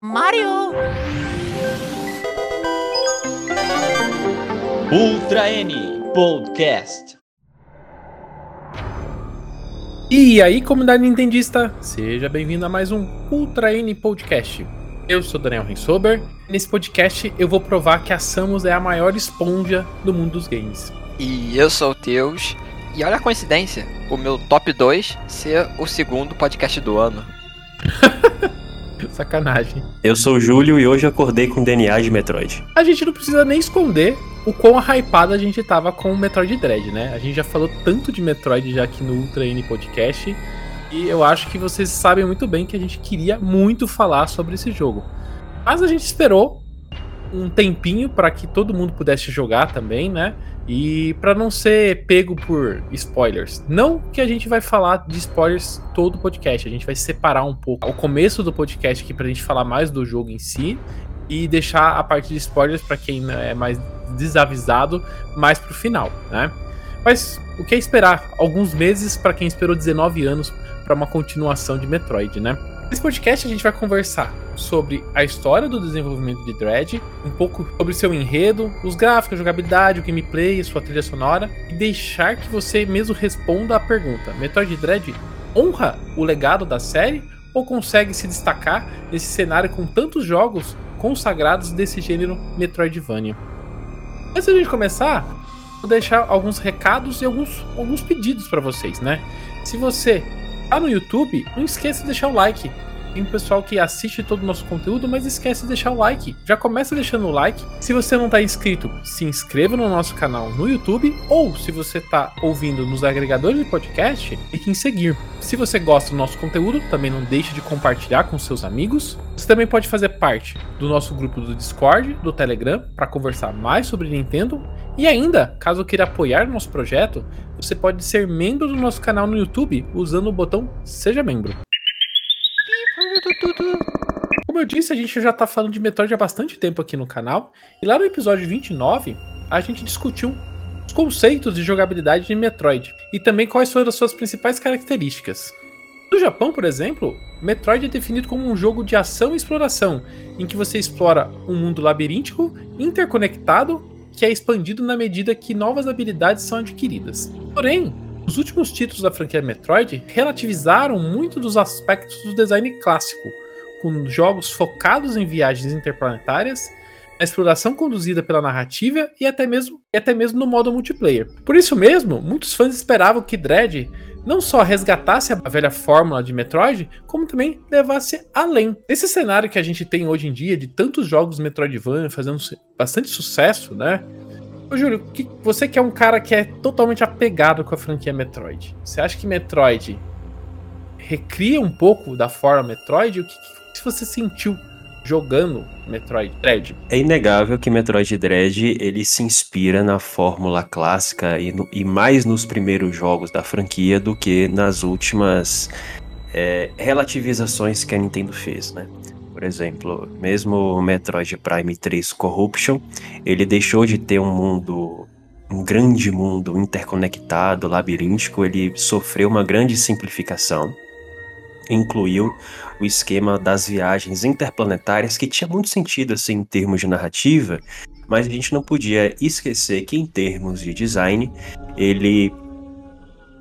Mario! Ultra N Podcast. E aí, comunidade nintendista, seja bem-vindo a mais um Ultra N Podcast. Eu sou Daniel Rensober. Nesse podcast eu vou provar que a Samus é a maior esponja do mundo dos games. E eu sou o Teus. E olha a coincidência, o meu top 2 ser o segundo podcast do ano. Sacanagem. Eu sou o Júlio e hoje acordei com DNA de Metroid. A gente não precisa nem esconder o quão hypado a gente tava com o Metroid Dread, né? A gente já falou tanto de Metroid já aqui no Ultra N Podcast. E eu acho que vocês sabem muito bem que a gente queria muito falar sobre esse jogo. Mas a gente esperou um tempinho para que todo mundo pudesse jogar também, né? E para não ser pego por spoilers. Não que a gente vai falar de spoilers todo o podcast, a gente vai separar um pouco o começo do podcast aqui pra gente falar mais do jogo em si e deixar a parte de spoilers para quem é mais desavisado mais pro final, né? Mas o que é esperar? Alguns meses para quem esperou 19 anos para uma continuação de Metroid, né? Nesse podcast a gente vai conversar sobre a história do desenvolvimento de Dread, um pouco sobre seu enredo, os gráficos, a jogabilidade, o gameplay, sua trilha sonora e deixar que você mesmo responda a pergunta: Metroid Dread honra o legado da série ou consegue se destacar nesse cenário com tantos jogos consagrados desse gênero Metroidvania? Antes da gente começar, vou deixar alguns recados e alguns, alguns pedidos para vocês, né? Se você tá no YouTube, não esqueça de deixar o like. Tem pessoal que assiste todo o nosso conteúdo, mas esquece de deixar o like. Já começa deixando o like. Se você não está inscrito, se inscreva no nosso canal no YouTube. Ou se você está ouvindo nos agregadores de podcast, clique em seguir. Se você gosta do nosso conteúdo, também não deixe de compartilhar com seus amigos. Você também pode fazer parte do nosso grupo do Discord, do Telegram, para conversar mais sobre Nintendo. E ainda, caso queira apoiar o nosso projeto, você pode ser membro do nosso canal no YouTube usando o botão Seja Membro. Como eu disse, a gente já tá falando de Metroid há bastante tempo aqui no canal. E lá no episódio 29, a gente discutiu os conceitos de jogabilidade de Metroid e também quais foram as suas principais características. No Japão, por exemplo, Metroid é definido como um jogo de ação e exploração, em que você explora um mundo labiríntico, interconectado, que é expandido na medida que novas habilidades são adquiridas. Porém, os últimos títulos da franquia Metroid relativizaram muito dos aspectos do design clássico, com jogos focados em viagens interplanetárias, a exploração conduzida pela narrativa e até mesmo, e até mesmo no modo multiplayer. Por isso mesmo, muitos fãs esperavam que Dread não só resgatasse a velha fórmula de Metroid, como também levasse além. Esse cenário que a gente tem hoje em dia de tantos jogos Metroidvania fazendo bastante sucesso, né? Ô Júlio, que, você que é um cara que é totalmente apegado com a franquia Metroid, você acha que Metroid recria um pouco da forma Metroid? O que, que você sentiu jogando Metroid Dread? É inegável que Metroid Dread ele se inspira na fórmula clássica e, no, e mais nos primeiros jogos da franquia do que nas últimas é, relativizações que a Nintendo fez, né? Por exemplo, mesmo o Metroid Prime 3 Corruption, ele deixou de ter um mundo, um grande mundo interconectado, labiríntico, ele sofreu uma grande simplificação. Incluiu o esquema das viagens interplanetárias, que tinha muito sentido assim em termos de narrativa, mas a gente não podia esquecer que em termos de design, ele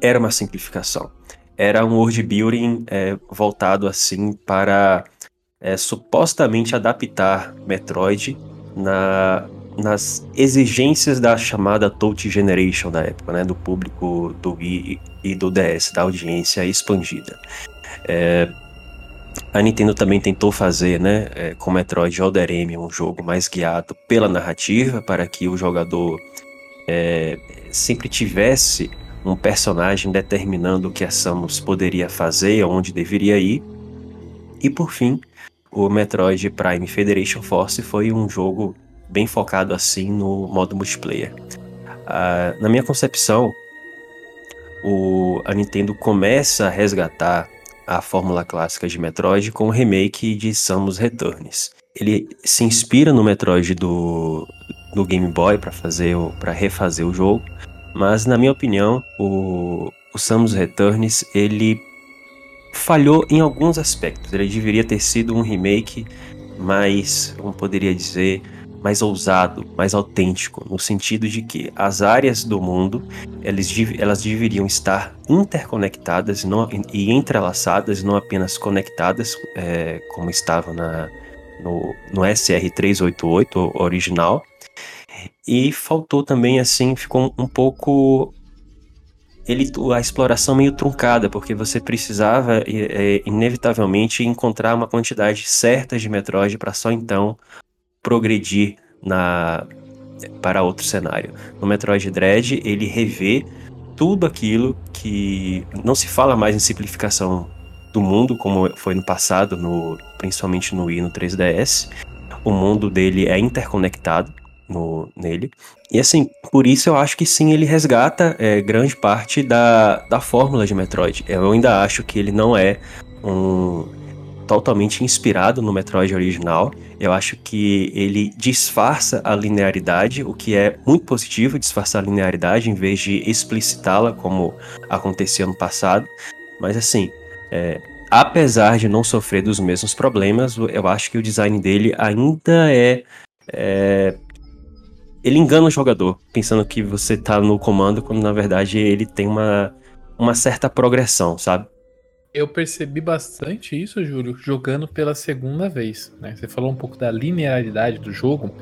era uma simplificação. Era um world building é, voltado assim para é, supostamente adaptar Metroid na, nas exigências da chamada Touch Generation da época, né, do público do Wii e do DS, da audiência expandida. É, a Nintendo também tentou fazer, né, é, com Metroid Other M, um jogo mais guiado pela narrativa, para que o jogador é, sempre tivesse um personagem determinando o que a Samus poderia fazer, onde deveria ir. E por fim, o Metroid Prime Federation Force foi um jogo bem focado assim no modo multiplayer. Na minha concepção, o, a Nintendo começa a resgatar a fórmula clássica de Metroid com o remake de Samus Returns. Ele se inspira no Metroid do, do Game Boy para fazer para refazer o jogo, mas na minha opinião, o, o Samus Returns ele falhou em alguns aspectos. Ele deveria ter sido um remake mais, como poderia dizer, mais ousado, mais autêntico, no sentido de que as áreas do mundo elas, elas deveriam estar interconectadas não, e entrelaçadas, não apenas conectadas, é, como estavam na, no, no SR388 original. E faltou também, assim, ficou um pouco ele, a exploração meio truncada, porque você precisava é, inevitavelmente encontrar uma quantidade certa de Metroid para só então progredir na, para outro cenário. No Metroid Dread, ele revê tudo aquilo que não se fala mais em simplificação do mundo, como foi no passado, no, principalmente no Wii no 3DS. O mundo dele é interconectado no, nele. E assim, por isso eu acho que sim, ele resgata é, grande parte da, da fórmula de Metroid. Eu ainda acho que ele não é um totalmente inspirado no Metroid original. Eu acho que ele disfarça a linearidade, o que é muito positivo, disfarçar a linearidade em vez de explicitá-la como acontecia no passado. Mas assim, é, apesar de não sofrer dos mesmos problemas, eu acho que o design dele ainda é, é ele engana o jogador, pensando que você tá no comando, quando na verdade ele tem uma, uma certa progressão, sabe? Eu percebi bastante isso, Júlio, jogando pela segunda vez. Né? Você falou um pouco da linearidade do jogo.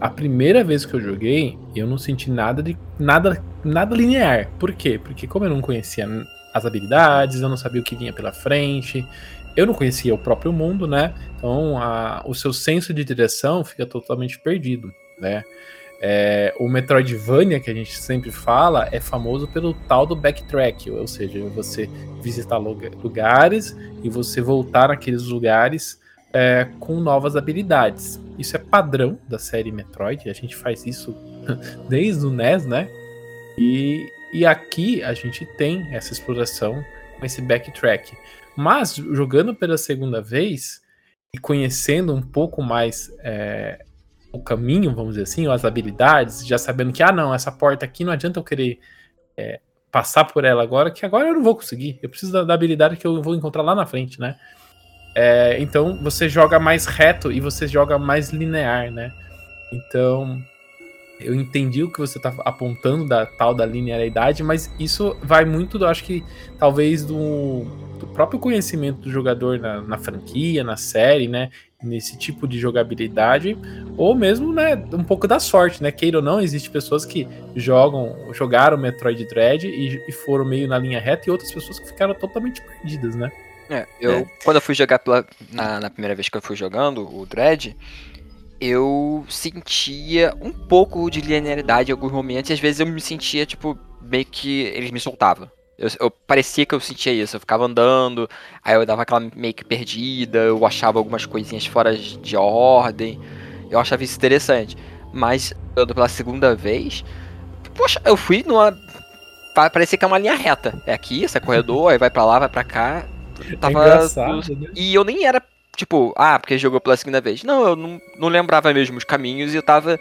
A primeira vez que eu joguei, eu não senti nada de nada, nada linear. Por quê? Porque como eu não conhecia as habilidades, eu não sabia o que vinha pela frente, eu não conhecia o próprio mundo, né? Então a, o seu senso de direção fica totalmente perdido, né? É, o Metroidvania, que a gente sempre fala, é famoso pelo tal do backtrack, ou seja, você visitar lugares e você voltar naqueles lugares é, com novas habilidades. Isso é padrão da série Metroid, a gente faz isso desde o NES, né? E, e aqui a gente tem essa exploração com esse backtrack. Mas jogando pela segunda vez e conhecendo um pouco mais é, o caminho, vamos dizer assim, ou as habilidades, já sabendo que, ah, não, essa porta aqui não adianta eu querer é, passar por ela agora, que agora eu não vou conseguir. Eu preciso da, da habilidade que eu vou encontrar lá na frente, né? É, então você joga mais reto e você joga mais linear, né? Então eu entendi o que você está apontando da tal da linearidade, mas isso vai muito, acho que talvez do, do próprio conhecimento do jogador na, na, franquia, na série, né? Nesse tipo de jogabilidade, ou mesmo, né, um pouco da sorte, né? Queira ou não, existe pessoas que jogam, jogaram Metroid Dread e, e foram meio na linha reta, e outras pessoas que ficaram totalmente perdidas, né? É, eu, é. quando eu fui jogar pela, na, na primeira vez que eu fui jogando o Dread, eu sentia um pouco de linearidade em alguns momentos, e às vezes eu me sentia, tipo, meio que eles me soltavam. Eu, eu, parecia que eu sentia isso, eu ficava andando, aí eu dava aquela meio que perdida, eu achava algumas coisinhas fora de ordem, eu achava isso interessante. Mas, andando pela segunda vez, poxa, eu fui numa. Parecia que é uma linha reta. É aqui, esse é corredor, aí vai pra lá, vai pra cá. Tava. É né? E eu nem era Tipo, ah, porque jogou pela segunda vez. Não, eu não, não lembrava mesmo os caminhos e eu tava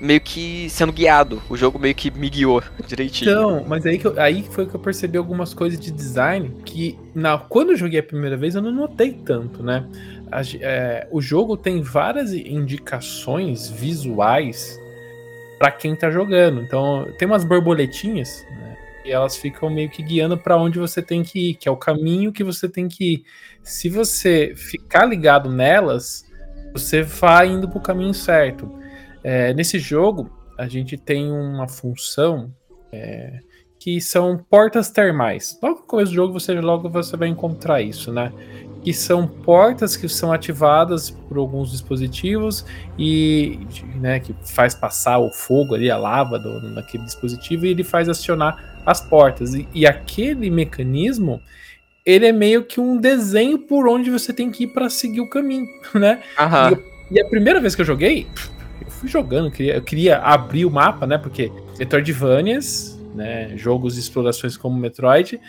meio que sendo guiado. O jogo meio que me guiou direitinho. Então, mas aí, que eu, aí foi que eu percebi algumas coisas de design que na, quando eu joguei a primeira vez eu não notei tanto, né? A, é, o jogo tem várias indicações visuais para quem tá jogando. Então, tem umas borboletinhas e elas ficam meio que guiando para onde você tem que ir, que é o caminho que você tem que ir. Se você ficar ligado nelas, você vai indo para o caminho certo. É, nesse jogo, a gente tem uma função é, que são portas termais. Logo no começo do jogo, você logo você vai encontrar isso, né? Que são portas que são ativadas por alguns dispositivos e né, que faz passar o fogo ali, a lava do, naquele dispositivo, e ele faz acionar as portas. E, e, aquele mecanismo, ele é meio que um desenho por onde você tem que ir para seguir o caminho, né? E, e, a primeira vez que eu joguei, eu fui jogando, eu queria, eu queria abrir o mapa, né? Porque Metroidvanias, né? Jogos de explorações como Metroid,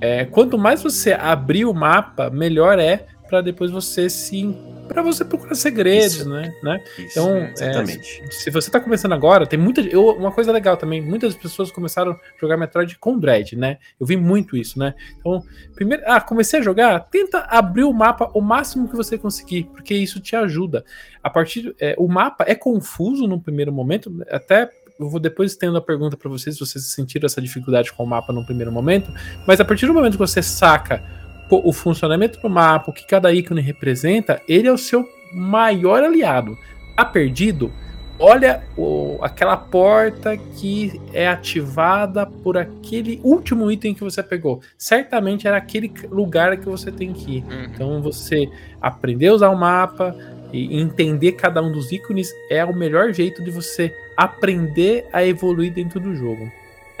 é, quanto mais você abrir o mapa, melhor é para depois você se para você procurar segredos, Isso. né, né? Isso, Então, é, exatamente. Se você tá começando agora, tem muita. Eu, uma coisa legal também, muitas pessoas começaram a jogar Metroid com Dread, né? Eu vi muito isso, né? Então, primeiro. Ah, comecei a jogar, tenta abrir o mapa o máximo que você conseguir, porque isso te ajuda. A partir. é, o mapa é confuso no primeiro momento, até. Eu vou depois tendo a pergunta pra vocês se vocês sentiram essa dificuldade com o mapa no primeiro momento, mas a partir do momento que você saca o funcionamento do mapa, o que cada ícone representa, ele é o seu maior aliado. Tá perdido? Olha o- aquela porta que é ativada por aquele último item que você pegou. Certamente era aquele lugar que você tem que ir. Uhum. Então você aprender a usar o mapa e entender cada um dos ícones é o melhor jeito de você aprender a evoluir dentro do jogo.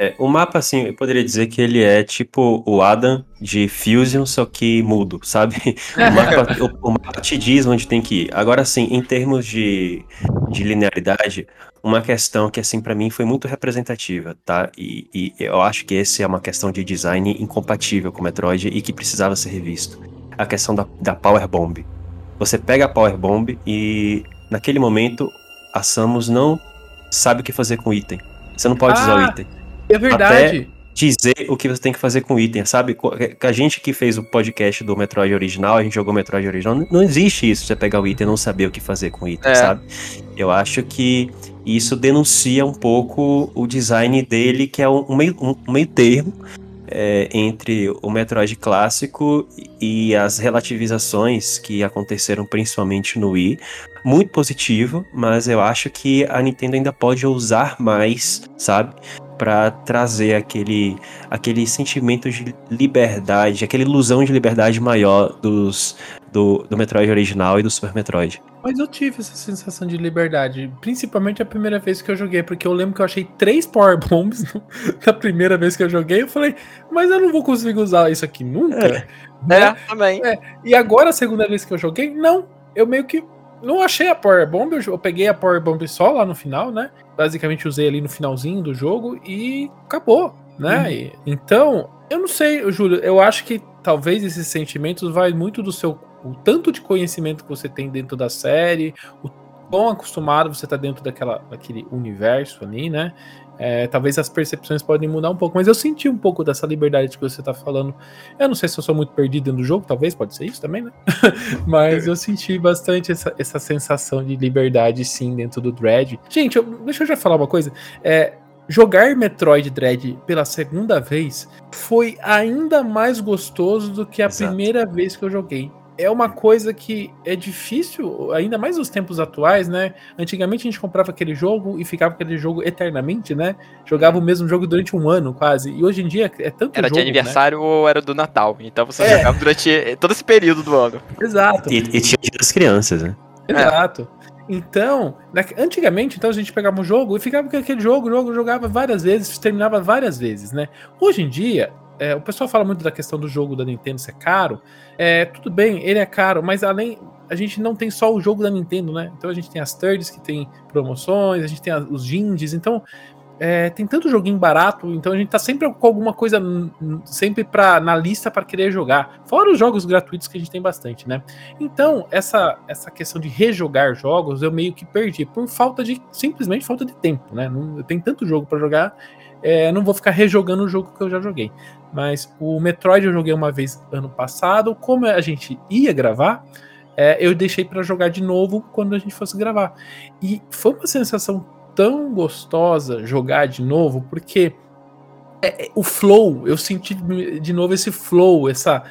É, o mapa, assim, eu poderia dizer que ele é tipo o Adam de Fusion, só que mudo, sabe? O mapa, o- o mapa te diz onde tem que ir. Agora, assim, em termos de, de linearidade, uma questão que, assim, pra mim foi muito representativa, tá? E, e eu acho que esse é uma questão de design incompatível com o Metroid e que precisava ser revisto. A questão da, da Power Bomb. Você pega a Power Bomb e, naquele momento, a Samus não sabe o que fazer com o item. Você não pode usar Ah, o item É verdade. dizer o que você tem que fazer com o item, sabe? Que A gente que fez o podcast do Metroid original, a gente jogou Metroid original, não- existe isso, você pegar o item e não saber o que fazer com o item, É. sabe? Eu acho que isso denuncia um pouco o design dele, que é um, um meio, um meio termo é, entre o Metroid clássico e as relativizações que aconteceram principalmente no Wii. Muito positivo, mas eu acho que a Nintendo ainda pode ousar mais, sabe? Pra trazer aquele, aquele sentimento de liberdade, aquela ilusão de liberdade maior dos, do, do Metroid original e do Super Metroid. Mas eu tive essa sensação de liberdade, principalmente a primeira vez que eu joguei, porque eu lembro que eu achei três Power Bombs no- na primeira vez que eu joguei. Eu falei, mas eu não vou conseguir usar isso aqui nunca. É. né? É, também. E agora, a segunda vez que eu joguei, não. Eu meio que não achei a Power Bomb, eu, peguei a Power Bomb só lá no final, né? Basicamente usei ali no finalzinho do jogo e acabou, né? E- então, eu não sei, Júlio, eu acho que talvez esses sentimentos vai muito do seu o tanto de conhecimento que você tem dentro da série, o quão acostumado você tá dentro daquela, daquele universo ali, né? É, talvez as percepções podem mudar um pouco, mas eu senti um pouco dessa liberdade que você tá falando. Eu não sei se eu sou muito perdido dentro do jogo, talvez, pode ser isso também, né? mas eu senti bastante essa, essa sensação de liberdade, sim, dentro do Dread. Gente, eu- deixa eu já falar uma coisa. É, jogar Metroid Dread pela segunda vez foi ainda mais gostoso do que a Exato. primeira vez que eu joguei. É uma coisa que é difícil, ainda mais nos tempos atuais, né? Antigamente a gente comprava aquele jogo e ficava aquele jogo eternamente, né? Jogava o mesmo jogo durante um ano, quase. E hoje em dia é tanto Era jogo, de aniversário ou era do Natal. Então você É. jogava durante todo esse período do ano. Né? Exato. E, e tinha das crianças, né? Exato. Então, na- antigamente, então a gente pegava um jogo e ficava com aquele jogo, jogo, jogava várias vezes, terminava várias vezes, né? Hoje em dia, é, o pessoal fala muito da questão do jogo da Nintendo ser caro. É, tudo bem, ele é caro, mas além. A gente não tem só o jogo da Nintendo, né? Então a gente tem as thirds que tem promoções, a gente tem os indies, então. é, tem tanto joguinho barato, então a gente tá sempre com alguma coisa sempre pra, na lista para querer jogar. Fora os jogos gratuitos que a gente tem bastante, né? Então, essa, essa questão de rejogar jogos eu meio que perdi por falta de. simplesmente falta de tempo, né? Não, eu tenho tanto jogo pra jogar, é, não vou ficar rejogando o jogo que eu já joguei. Mas o Metroid eu joguei uma vez ano passado, como a gente ia gravar, é, eu deixei pra jogar de novo quando a gente fosse gravar. E foi uma sensação tão gostosa jogar de novo, porque é, é, o flow, eu senti de novo esse flow, essa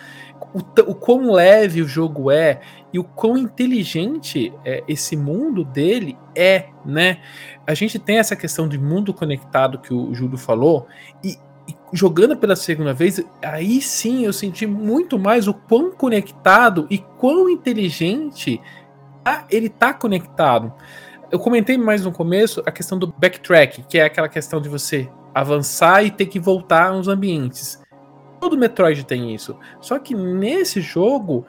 o, o quão leve o jogo é e o quão inteligente é, esse mundo dele é, né? A gente tem essa questão de mundo conectado que o Júlio falou e jogando pela segunda vez, aí sim eu senti muito mais o quão conectado e quão inteligente tá- ele tá conectado. Eu comentei mais no começo a questão do backtrack, que é aquela questão de você avançar e ter que voltar nos ambientes. Todo Metroid tem isso. Só que nesse jogo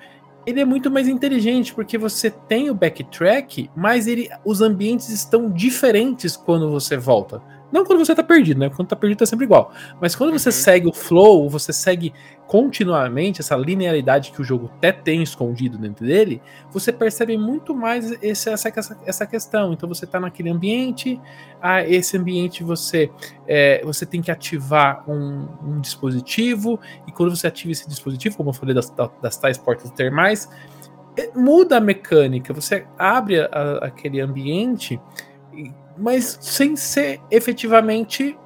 ele é muito mais inteligente porque você tem o backtrack, mas ele, os ambientes estão diferentes quando você volta. Não quando você tá perdido, né? Quando tá perdido tá sempre igual. Mas quando você Uhum. segue o flow, você segue continuamente essa linearidade que o jogo até tem escondido dentro dele, você percebe muito mais esse- essa, essa, questão. Então você tá naquele ambiente, ah, esse ambiente você, é, você tem que ativar um, um dispositivo, e quando você ativa esse dispositivo, como eu falei das, da- das tais portas termais, é, muda a mecânica. Você abre a- aquele ambiente, mas sem ser efetivamente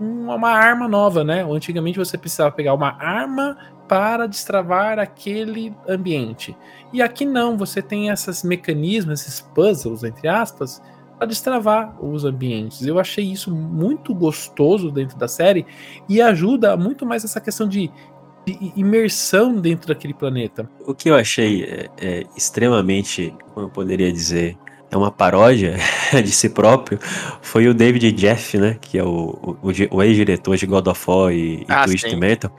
um- uma arma nova, né? Antigamente você precisava pegar uma arma para destravar aquele ambiente. E aqui não, você tem esses mecanismos, esses puzzles, entre aspas, para destravar os ambientes. Eu achei isso muito gostoso dentro da série e ajuda muito mais essa questão de, de imersão dentro daquele planeta. O que eu achei é, é, extremamente, como eu poderia dizer, é uma paródia de si próprio, foi o David Jeff, né? Que é o, o, o ex-diretor de God of War e, e Ah, Twisted sim. Metal.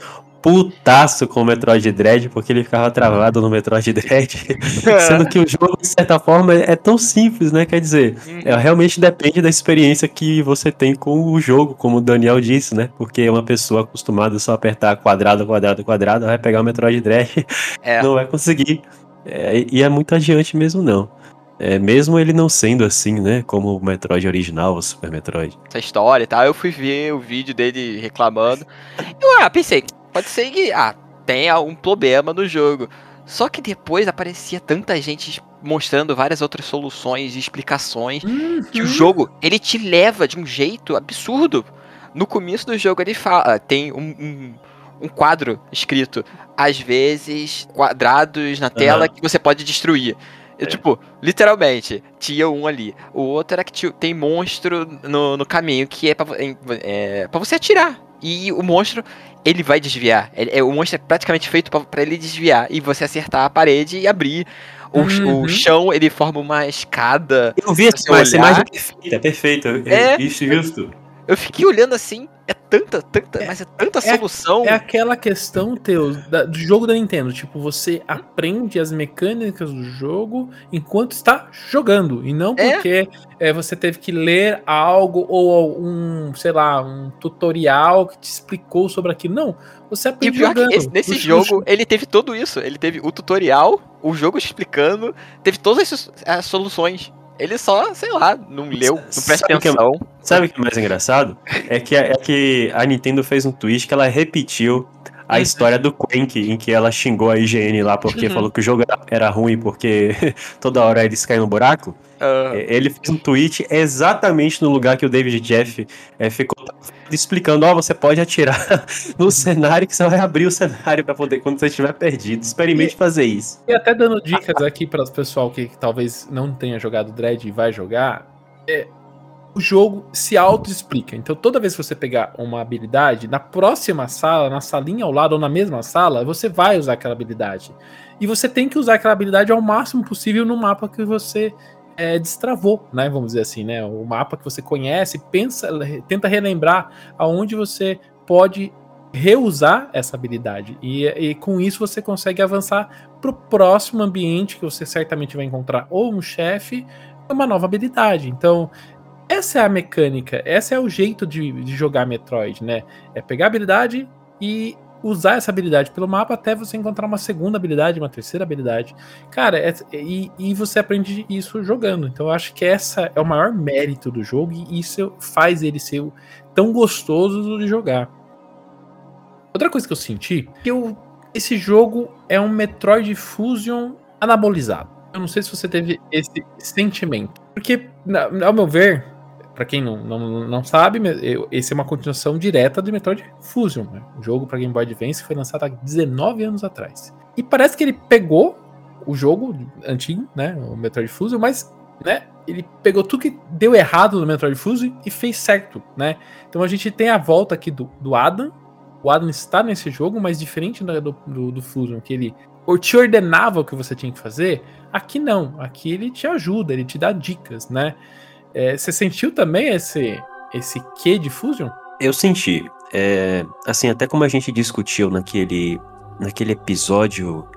Putaço com o Metroid Dread, porque ele ficava travado no Metroid Dread. Sendo que o jogo, de certa forma, é tão simples, né? Quer dizer, é, realmente depende da experiência que você tem com o jogo, como o Daniel disse, né? Porque uma pessoa acostumada só a apertar quadrado, quadrado, quadrado, vai pegar o Metroid Dread É. não vai conseguir. É, e é muito adiante mesmo, não. É, mesmo ele não sendo assim, né? Como o Metroid original, o Super Metroid. essa história e tal. Eu fui ver o vídeo dele reclamando. Eu ah, pensei, pode ser que ah, tenha um problema no jogo. Só que depois aparecia tanta gente mostrando várias outras soluções e explicações. Que o jogo, ele te leva de um jeito absurdo. No começo do jogo ele fala, tem um, um, um quadro escrito, às vezes, quadrados na tela Aham. que você pode destruir. Eu, É. Tipo, literalmente, tinha um ali. O outro era que tinha- tem monstro no, no caminho que é pra, é pra você atirar. E o monstro, ele vai desviar. Ele- é, o monstro é praticamente feito pra, pra ele desviar. E você acertar a parede e abrir. O, Uhum. o chão, ele forma uma escada. Eu vi essa, você essa imagem perfeita, é perfeito. É. É. Isso, justo. Eu fiquei olhando assim, é tanta, tanta, mas é tanta é- solução. É aquela questão, Teus, da- do jogo da Nintendo. Tipo, você aprende as mecânicas do jogo enquanto está jogando. E não É. porque é, você teve que ler algo ou um, sei lá, um tutorial que te explicou sobre aquilo. Não. Você aprende é jogando. esse- nesse jogo, ele teve tudo isso. Ele teve o tutorial, o jogo explicando, teve todas as, as soluções. Ele só, sei lá, não leu, não presta Sabe o que é- atenção. Sabe o que é mais engraçado? É que, é que a Nintendo fez um tweet que ela repetiu a Uhum. história do Quank, em que ela xingou a IGN lá porque Uhum. falou que o jogo era, ruim porque toda hora eles caem no buraco. É, Ele fez um tweet exatamente no lugar que o David Jeff é, ficou explicando, ó, você pode atirar no cenário que você vai abrir o cenário pra poder quando você estiver perdido. Experimente fazer isso. E até dando dicas aqui para o pessoal que, talvez não tenha jogado Dread e vai jogar, é, o jogo se auto-explica. Então, toda vez que você pegar uma habilidade, na próxima sala, na salinha ao lado ou na mesma sala, você vai usar aquela habilidade. E você tem que usar aquela habilidade ao máximo possível no mapa que você é, destravou, né? Vamos dizer assim, né? O mapa que você conhece, pensa, tenta relembrar aonde você pode reusar essa habilidade. E, e com isso você consegue avançar para o próximo ambiente que você certamente vai encontrar ou um chefe uma nova habilidade. Então, essa é a mecânica, esse é o jeito de, de jogar Metroid, né? É pegar a habilidade e usar essa habilidade pelo mapa até você encontrar uma segunda habilidade, uma terceira habilidade. Cara, é- e, e você aprende isso jogando. Então eu acho que essa é o maior mérito do jogo e isso faz ele ser tão gostoso de jogar. Outra coisa que eu senti, que eu, esse jogo é um Metroid Fusion anabolizado. Eu não sei se você teve esse sentimento. Porque, ao meu ver, pra quem não, não, não sabe, esse é uma continuação direta do Metroid Fusion. né? O jogo pra Game Boy Advance foi lançado há 19 anos atrás. E parece que ele pegou o jogo antigo, né? O Metroid Fusion, mas, né? Ele pegou tudo que deu errado no Metroid Fusion e fez certo, né? Então a gente tem a volta aqui do, do Adam. O Adam está nesse jogo, mas diferente do, do, do Fusion, que ele te ordenava o que você tinha que fazer, aqui não. Aqui ele te ajuda, ele te dá dicas, né? É, você sentiu também esse, esse quê de Fusion? Eu senti. é, assim, até como a gente discutiu naquele, naquele episódio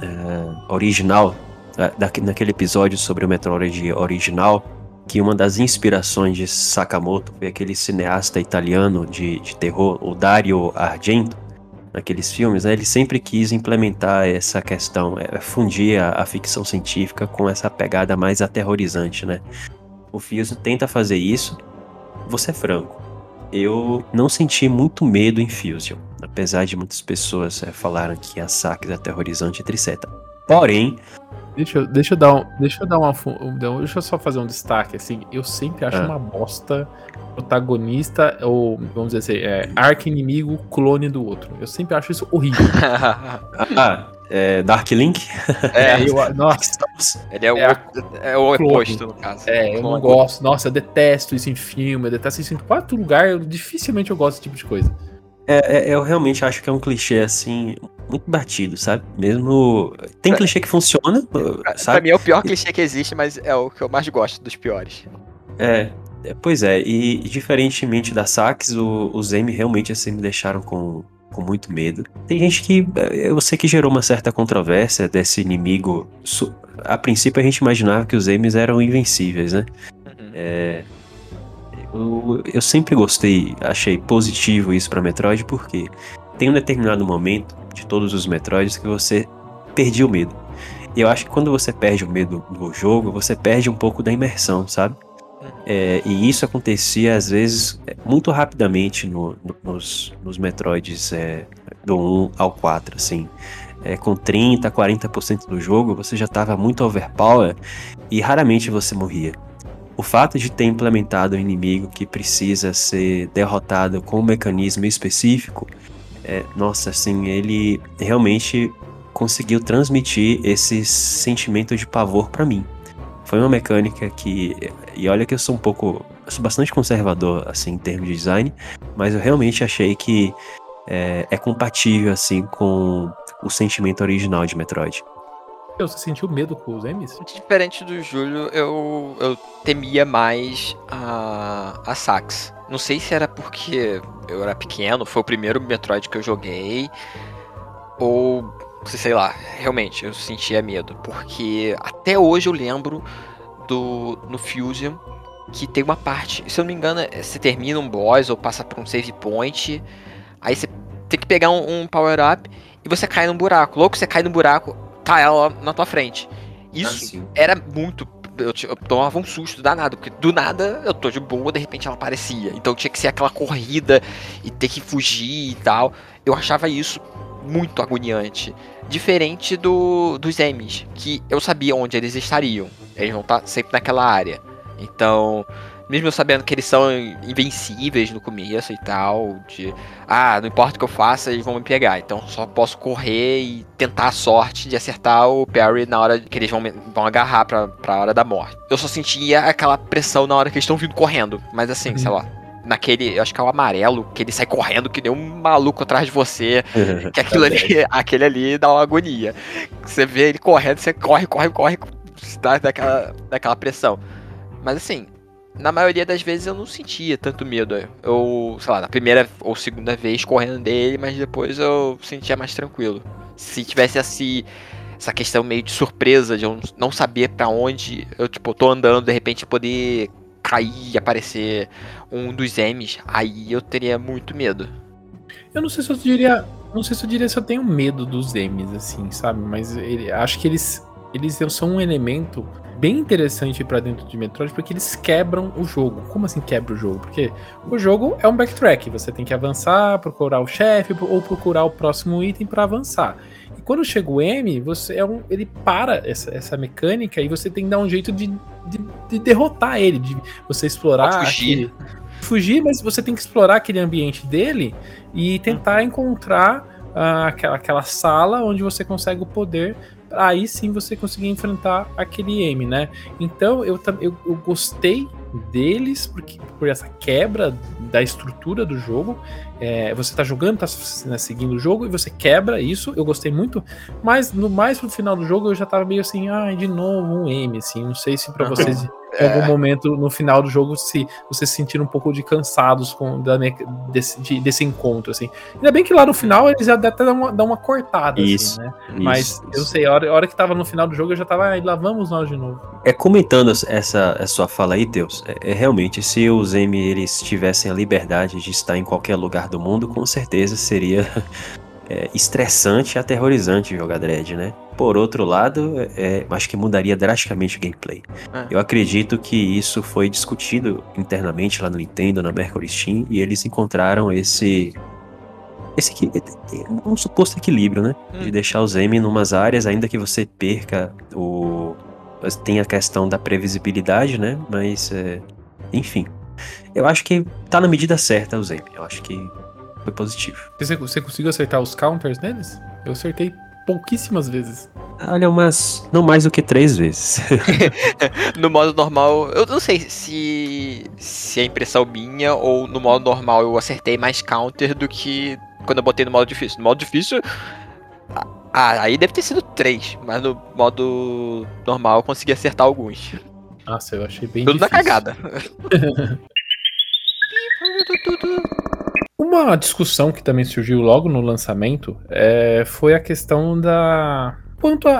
é, original, naquele episódio sobre o Metroid original, que uma das inspirações de Sakamoto foi aquele cineasta italiano de, de terror, o Dario Argento, naqueles filmes, né, ele sempre quis implementar essa questão, é, fundir a, a, ficção científica com essa pegada mais aterrorizante, né? O Fusion tenta fazer isso. Vou ser franco, eu não senti muito medo em Fusion, apesar de muitas pessoas é, falaram que a Sax é aterrorizante, etc. Porém, Deixa eu, deixa eu dar um, deixa eu dar uma, deixa eu só fazer um destaque assim. Eu sempre acho Ah. uma bosta protagonista ou vamos dizer assim, é, arco inimigo clone do outro. Eu sempre acho isso horrível. ah, é, Dark Link? é, eu, nossa, ele é o, É a- é o oposto, no caso. é, eu não gosto. Nossa, eu detesto isso em filme, eu detesto isso em quatro lugares. Eu, dificilmente eu gosto desse tipo de coisa. É, é, eu realmente acho que é um clichê assim, muito batido, sabe? Mesmo. Tem Pra- clichê que funciona, Pra, pra sabe? mim é o pior clichê que existe, mas é o que eu mais gosto dos piores. É, é, pois é, e diferentemente da Sax, o, os M realmente assim me deixaram com, com muito medo. Tem gente que. é, Eu sei que gerou uma certa controvérsia desse inimigo. A princípio a gente imaginava que os M's eram invencíveis, né? Uhum. É, eu, eu sempre gostei, achei positivo isso pra Metroid, porque tem um determinado momento de todos os Metroids que você perdia o medo. E eu acho que quando você perde o medo no jogo, você perde um pouco da imersão, sabe? É, e isso acontecia às vezes é, muito rapidamente no- no- nos, nos Metroids é, do 1 ao 4, assim. É, com 30, 40% do jogo, você já estava muito overpower e raramente você morria. O fato de ter implementado um inimigo que precisa ser derrotado com um mecanismo específico, é, nossa, assim, ele realmente conseguiu transmitir esse sentimento de pavor pra mim. Foi uma mecânica que, e olha que eu sou um pouco, eu sou bastante conservador assim em termos de design, mas eu realmente achei que é, é compatível assim com o sentimento original de Metroid. Eu, Você sentiu medo com os M's? Diferente do Júlio, eu, eu temia mais a, a Sax. Não sei se era porque eu era pequeno, foi o primeiro Metroid que eu joguei, ou sei lá, realmente eu sentia medo. Porque até hoje eu lembro do no Fusion que tem uma parte, se eu não me engano, é- você termina um boss ou passa por um save point, aí você tem que pegar um, um power-up e você cai num buraco. Louco, você cai num buraco, tá ela na tua frente. Isso Assim. era muito. Eu, eu tomava um susto danado, porque do nada eu tô de boa, de repente ela aparecia. Então tinha que ser aquela corrida e ter que fugir e tal. Eu achava isso muito agoniante. Diferente do, dos M's, que eu sabia onde eles estariam. Eles vão estar sempre naquela área. Então, mesmo eu sabendo que eles são invencíveis no começo e tal, de ah, não importa o que eu faça, eles vão me pegar. Então só posso correr e tentar a sorte de acertar o parry na hora que eles vão, vão agarrar pra, pra hora da morte. Eu só sentia aquela pressão na hora que eles estão vindo correndo. Mas assim, Uhum. sei lá. Naquele, eu acho que é o amarelo, que ele sai correndo que nem um maluco atrás de você. Que aquilo ali, aquele ali dá uma agonia. Você vê ele correndo, você corre, corre, corre, dá daquela, daquela pressão. Mas assim, na maioria das vezes eu não sentia tanto medo. Eu, sei lá, na primeira ou segunda vez correndo dele, mas depois eu sentia mais tranquilo. Se tivesse assim, essa questão meio de surpresa, de eu não saber pra onde eu, tipo, tô andando, de repente poder cair e aparecer um dos M's, aí eu teria muito medo. Eu não sei se eu diria. Não sei se eu diria se eu tenho medo dos M's, assim, sabe? Mas ele, acho que eles, eles são um elemento bem interessante pra dentro de Metroid, porque eles quebram o jogo. Como assim quebra o jogo? Porque o jogo é um backtrack, você tem que avançar, procurar o chefe ou procurar o próximo item pra avançar. Quando chega o M, você é um, ele para essa, essa mecânica e você tem que dar um jeito de, de, de derrotar ele, de você explorar. Pode fugir. aquele- fugir, mas você tem que explorar aquele ambiente dele e tentar encontrar ah, aquela, aquela sala onde você consegue o poder. Aí sim você conseguir enfrentar aquele M, né? Então eu, eu, eu gostei deles porque, por essa quebra da estrutura do jogo é, você tá jogando, tá né, seguindo o jogo e você quebra isso. Eu gostei muito, mas no mais pro final do jogo eu já tava meio assim, ah, de novo um M, assim. Não sei se para vocês em algum momento no final do jogo se vocês sentiram um pouco de cansados com da, desse, de, desse encontro, assim. Ainda bem que lá no final eles já até dão uma, dão uma cortada, assim, isso, assim, né? isso, Mas isso. eu sei, a hora, a hora que tava no final do jogo eu já tava, ah, lá vamos nós de novo. É comentando essa, essa sua fala aí, Deus. É, é realmente, se os M eles tivessem a liberdade de estar em qualquer lugar do mundo, com certeza seria é, estressante e aterrorizante jogar Dread, né? Por outro lado, é, acho que mudaria drasticamente o gameplay. É. Eu acredito que isso foi discutido internamente lá no Nintendo, na Mercury Steam, e eles encontraram esse. Esse equi- um suposto equilíbrio, né? De Hum. deixar os M em umas áreas, ainda que você perca o. Tem a questão da previsibilidade, né? Mas, é, enfim. Eu acho que tá na medida certa os M. Eu acho que foi positivo. Você, você conseguiu acertar os counters neles? Eu acertei pouquíssimas vezes. Olha, umas. Não mais do que três vezes. No modo normal, eu não sei se, se é impressão minha ou no modo normal eu acertei mais counter do que quando eu botei no modo difícil. No modo difícil, ah, aí deve ter sido três, mas no modo normal eu consegui acertar alguns. Nossa, eu achei bem Tudo na difícil. cagada. Uma discussão que também surgiu logo no lançamento é, foi a questão da. quanto a,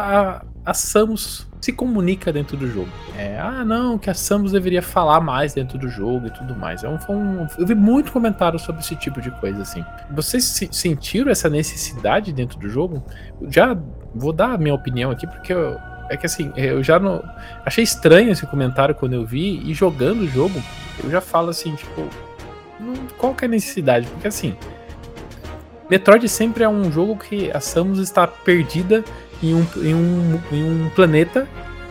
a, a Samus se comunica dentro do jogo. É, ah, não, que a Samus deveria falar mais dentro do jogo e tudo mais. É um, um- eu vi muito comentário sobre esse tipo de coisa, assim. Vocês se- sentiram essa necessidade dentro do jogo? Já vou dar a minha opinião aqui, porque eu- é que assim, eu já não. Achei estranho esse comentário quando eu vi, e jogando o jogo, eu já falo assim, tipo, qual que é a necessidade? Porque assim, Metroid sempre é um jogo que a Samus está perdida em um, em um, em um planeta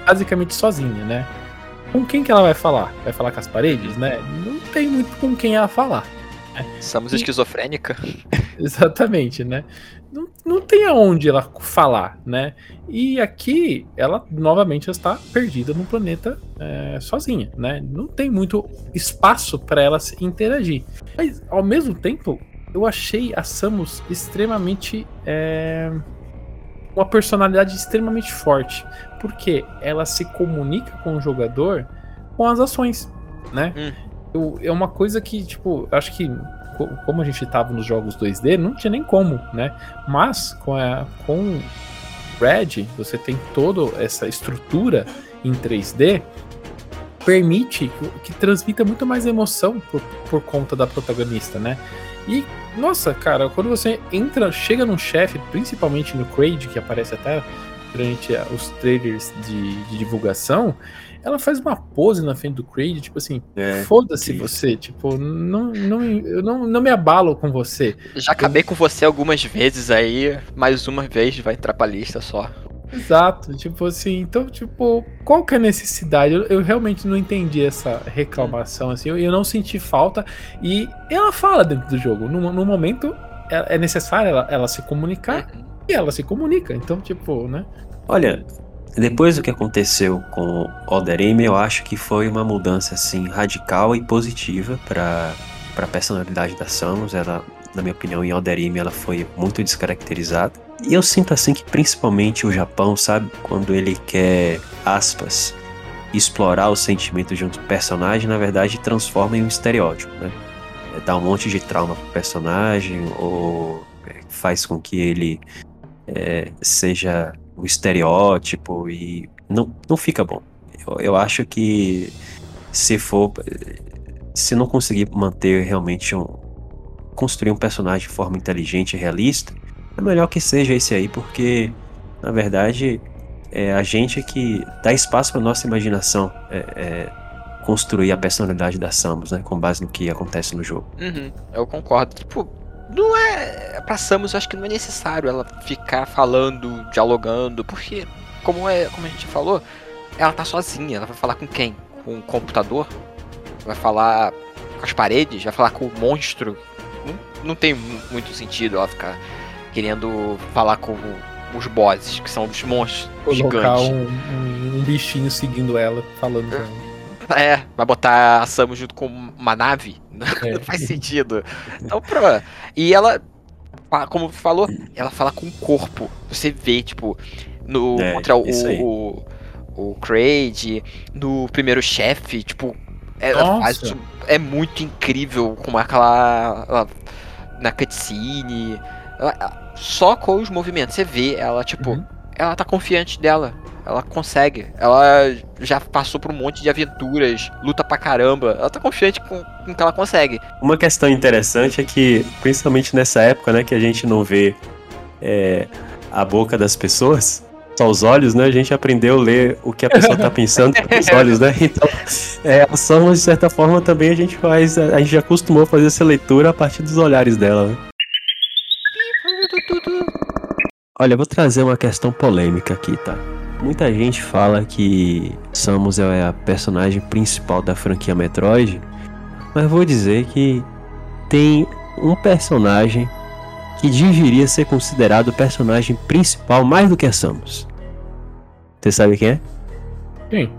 basicamente sozinha, né? Com quem que ela vai falar? Vai falar com as paredes, né? Não tem muito com quem ela falar. Somos E- esquizofrênica. Exatamente, né? Não, não tem aonde ela falar, né? E aqui ela novamente está perdida no planeta é, sozinha, né? Não tem muito espaço para ela se interagir. Mas ao mesmo tempo, eu achei a Samus extremamente. é, uma personalidade extremamente forte. Porque ela se comunica com o jogador com as ações, né? Hum. Eu- é uma coisa que, tipo, acho que co- como a gente tava nos jogos 2D, não tinha nem como, né? Mas com a com Red, você tem toda essa estrutura em 3D permite que, que transmita muito mais emoção por, por conta da protagonista, né? E nossa, cara, quando você entra, chega num chefe, principalmente no Kraid, que aparece até durante os trailers de, de divulgação, ela faz uma pose na frente do Kraid, tipo assim, É, foda-se você, tipo, não, não, eu não, não me abalo com você. Já acabei com você algumas vezes aí, mais uma vez vai entrar pra lista só. Exato, tipo assim, então, tipo, qual que é a necessidade? Eu, eu realmente não entendi essa reclamação, assim, eu, eu não senti falta, e ela fala dentro do jogo, no, no momento é, é necessário ela, ela se comunicar, e ela se comunica, então, tipo, né? Olha, depois do que aconteceu com M, eu acho que foi uma mudança assim radical e positiva para para a personalidade da Samus. Ela, na minha opinião, em M ela foi muito descaracterizada. E eu sinto assim que principalmente o Japão, sabe, quando ele quer aspas explorar o sentimento de um personagem, na verdade transforma em um estereótipo, né? É, Dá um monte de trauma pro personagem ou é, faz com que ele é, seja o estereótipo e não, não fica bom. Eu, eu acho que se for. Se não conseguir manter realmente um. construir um personagem de forma inteligente e realista, é melhor que seja esse aí, porque na verdade é a gente que dá espaço para nossa imaginação é, é, construir a personalidade da Samus, né? Com base no que acontece no jogo. Uhum, eu concordo. Tipo, não é. Pra Samus, eu acho que não é necessário ela ficar falando, dialogando, porque, como, é, como a gente falou, ela tá sozinha. Ela vai falar com quem? Com o computador? Vai falar com as paredes? Vai falar com o monstro? Não, não tem mu- muito sentido ela ficar querendo falar com os bosses, que são os monstros Colocar gigantes. um, um- um bichinho seguindo ela, falando com ela. É, vai botar a Samus junto com uma nave? É. Não faz sentido. Então, pra... E ela, como falou, ela fala com o corpo. Você vê, tipo, no, É, contra o, o, o Kraid, no primeiro chefe, tipo, ela Nossa. faz é muito incrível como aquela. ela- na cutscene. ela- ela- só com os movimentos, você vê ela, tipo, Uhum. Ela tá confiante dela. Ela consegue. Ela já passou por um monte de aventuras, luta pra caramba. Ela tá confiante com, com o que ela consegue. Uma questão interessante é que, principalmente nessa época, né, que a gente não vê é, a boca das pessoas, só os olhos, né? A gente aprendeu a ler o que a pessoa tá pensando com os olhos, né? Então, é, a Samus, de certa forma, também a gente faz, a gente já acostumou a fazer essa leitura a partir dos olhares dela, né? Olha, eu vou trazer uma questão polêmica aqui, tá? Muita gente fala que Samus é a personagem principal da franquia Metroid, mas vou dizer que tem um personagem que deveria ser considerado o personagem principal mais do que a Samus. Você sabe quem é? Sim.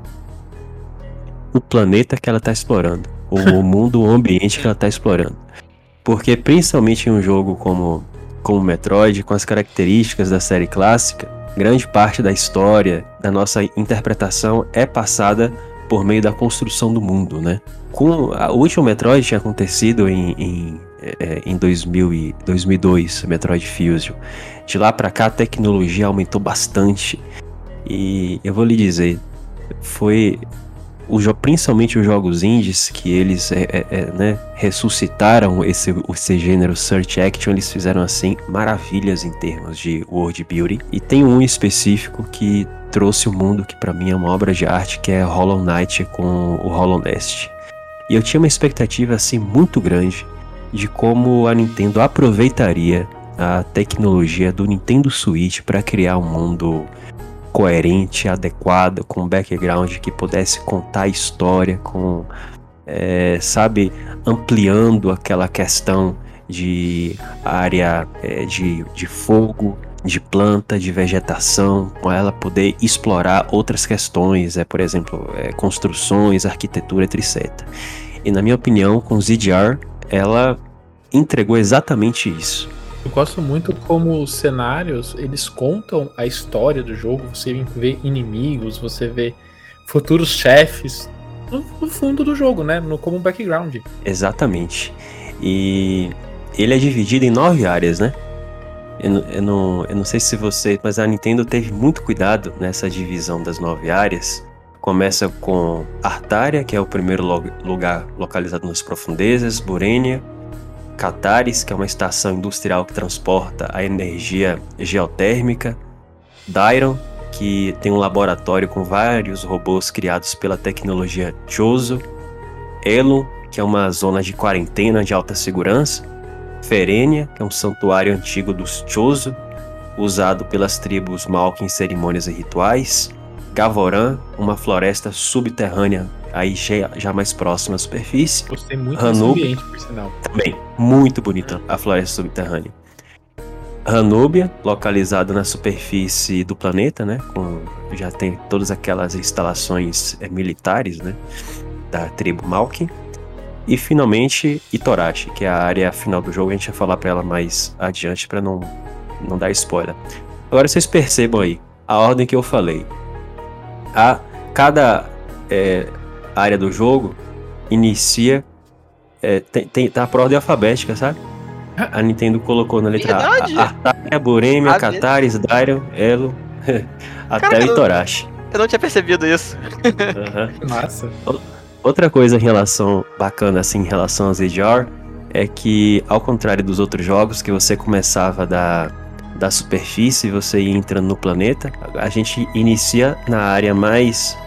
o planeta que ela está explorando, o, o mundo, o ambiente que ela está explorando. Porque principalmente em um jogo como como Metroid, com as características da série clássica, grande parte da história, da nossa interpretação é passada por meio da construção do mundo, né? Com a, o último Metroid tinha acontecido em, em, é, em 2000 e 2002, Metroid Fusion. De lá pra cá a tecnologia aumentou bastante e eu vou lhe dizer, foi principalmente os jogos indies que eles é, é, é, né, ressuscitaram esse, esse gênero search action, eles fizeram assim maravilhas em termos de world building. E tem um específico que trouxe o mundo que pra mim é uma obra de arte, que é Hollow Knight com o Hollow Nest. E eu tinha uma expectativa assim muito grande de como a Nintendo aproveitaria a tecnologia do Nintendo Switch para criar um mundo coerente, adequado, com background que pudesse contar a história, com, é, sabe, ampliando aquela questão de área é, de, de fogo, de planta, de vegetação, com ela poder explorar outras questões, é, por exemplo, é, construções, arquitetura, etc. E na minha opinião, com ZDR, ela entregou exatamente isso. Eu gosto muito como os cenários, eles contam a história do jogo, você vê inimigos, você vê futuros chefes no, no fundo do jogo, né? No, como background. Exatamente. E ele é dividido em nove áreas, né? Eu, não- eu não, eu não sei se você. Mas a Nintendo teve muito cuidado nessa divisão das nove áreas. Começa com Artária, que é o primeiro lo- lugar localizado nas profundezas, Burenia, Catares, que é uma estação industrial que transporta a energia geotérmica, Dairon, que tem um laboratório com vários robôs criados pela tecnologia Chozo, Elon, que é uma zona de quarentena de alta segurança, Ferênia, que é um santuário antigo dos Chozo, usado pelas tribos Malk em cerimônias e rituais, Gavoran, uma floresta subterrânea, aí já, já mais próxima à superfície, Gostei muito Hanub. desse ambiente, por sinal. também muito bonita a floresta subterrânea. Ranúbia, localizada na superfície do planeta, né? Com, já tem todas aquelas instalações eh, militares, né? Da tribo Malkin. E finalmente Itorashi, que é a área final do jogo. A gente vai falar pra ela mais adiante para não, não dar spoiler. Agora vocês percebam aí a ordem que eu falei. A, cada eh, área do jogo inicia é, tem, tem, tá por ordem alfabética, sabe? A Nintendo colocou na letra Verdade. A, Artária, Boremia, Catares, Dairon, Elo, até Itorashi. Eu não tinha percebido isso. Aham. Massa. Outra coisa em relação bacana assim em relação a ZDR é que ao contrário dos outros jogos que você começava da da superfície, você ia entrando no planeta, a gente inicia na área mais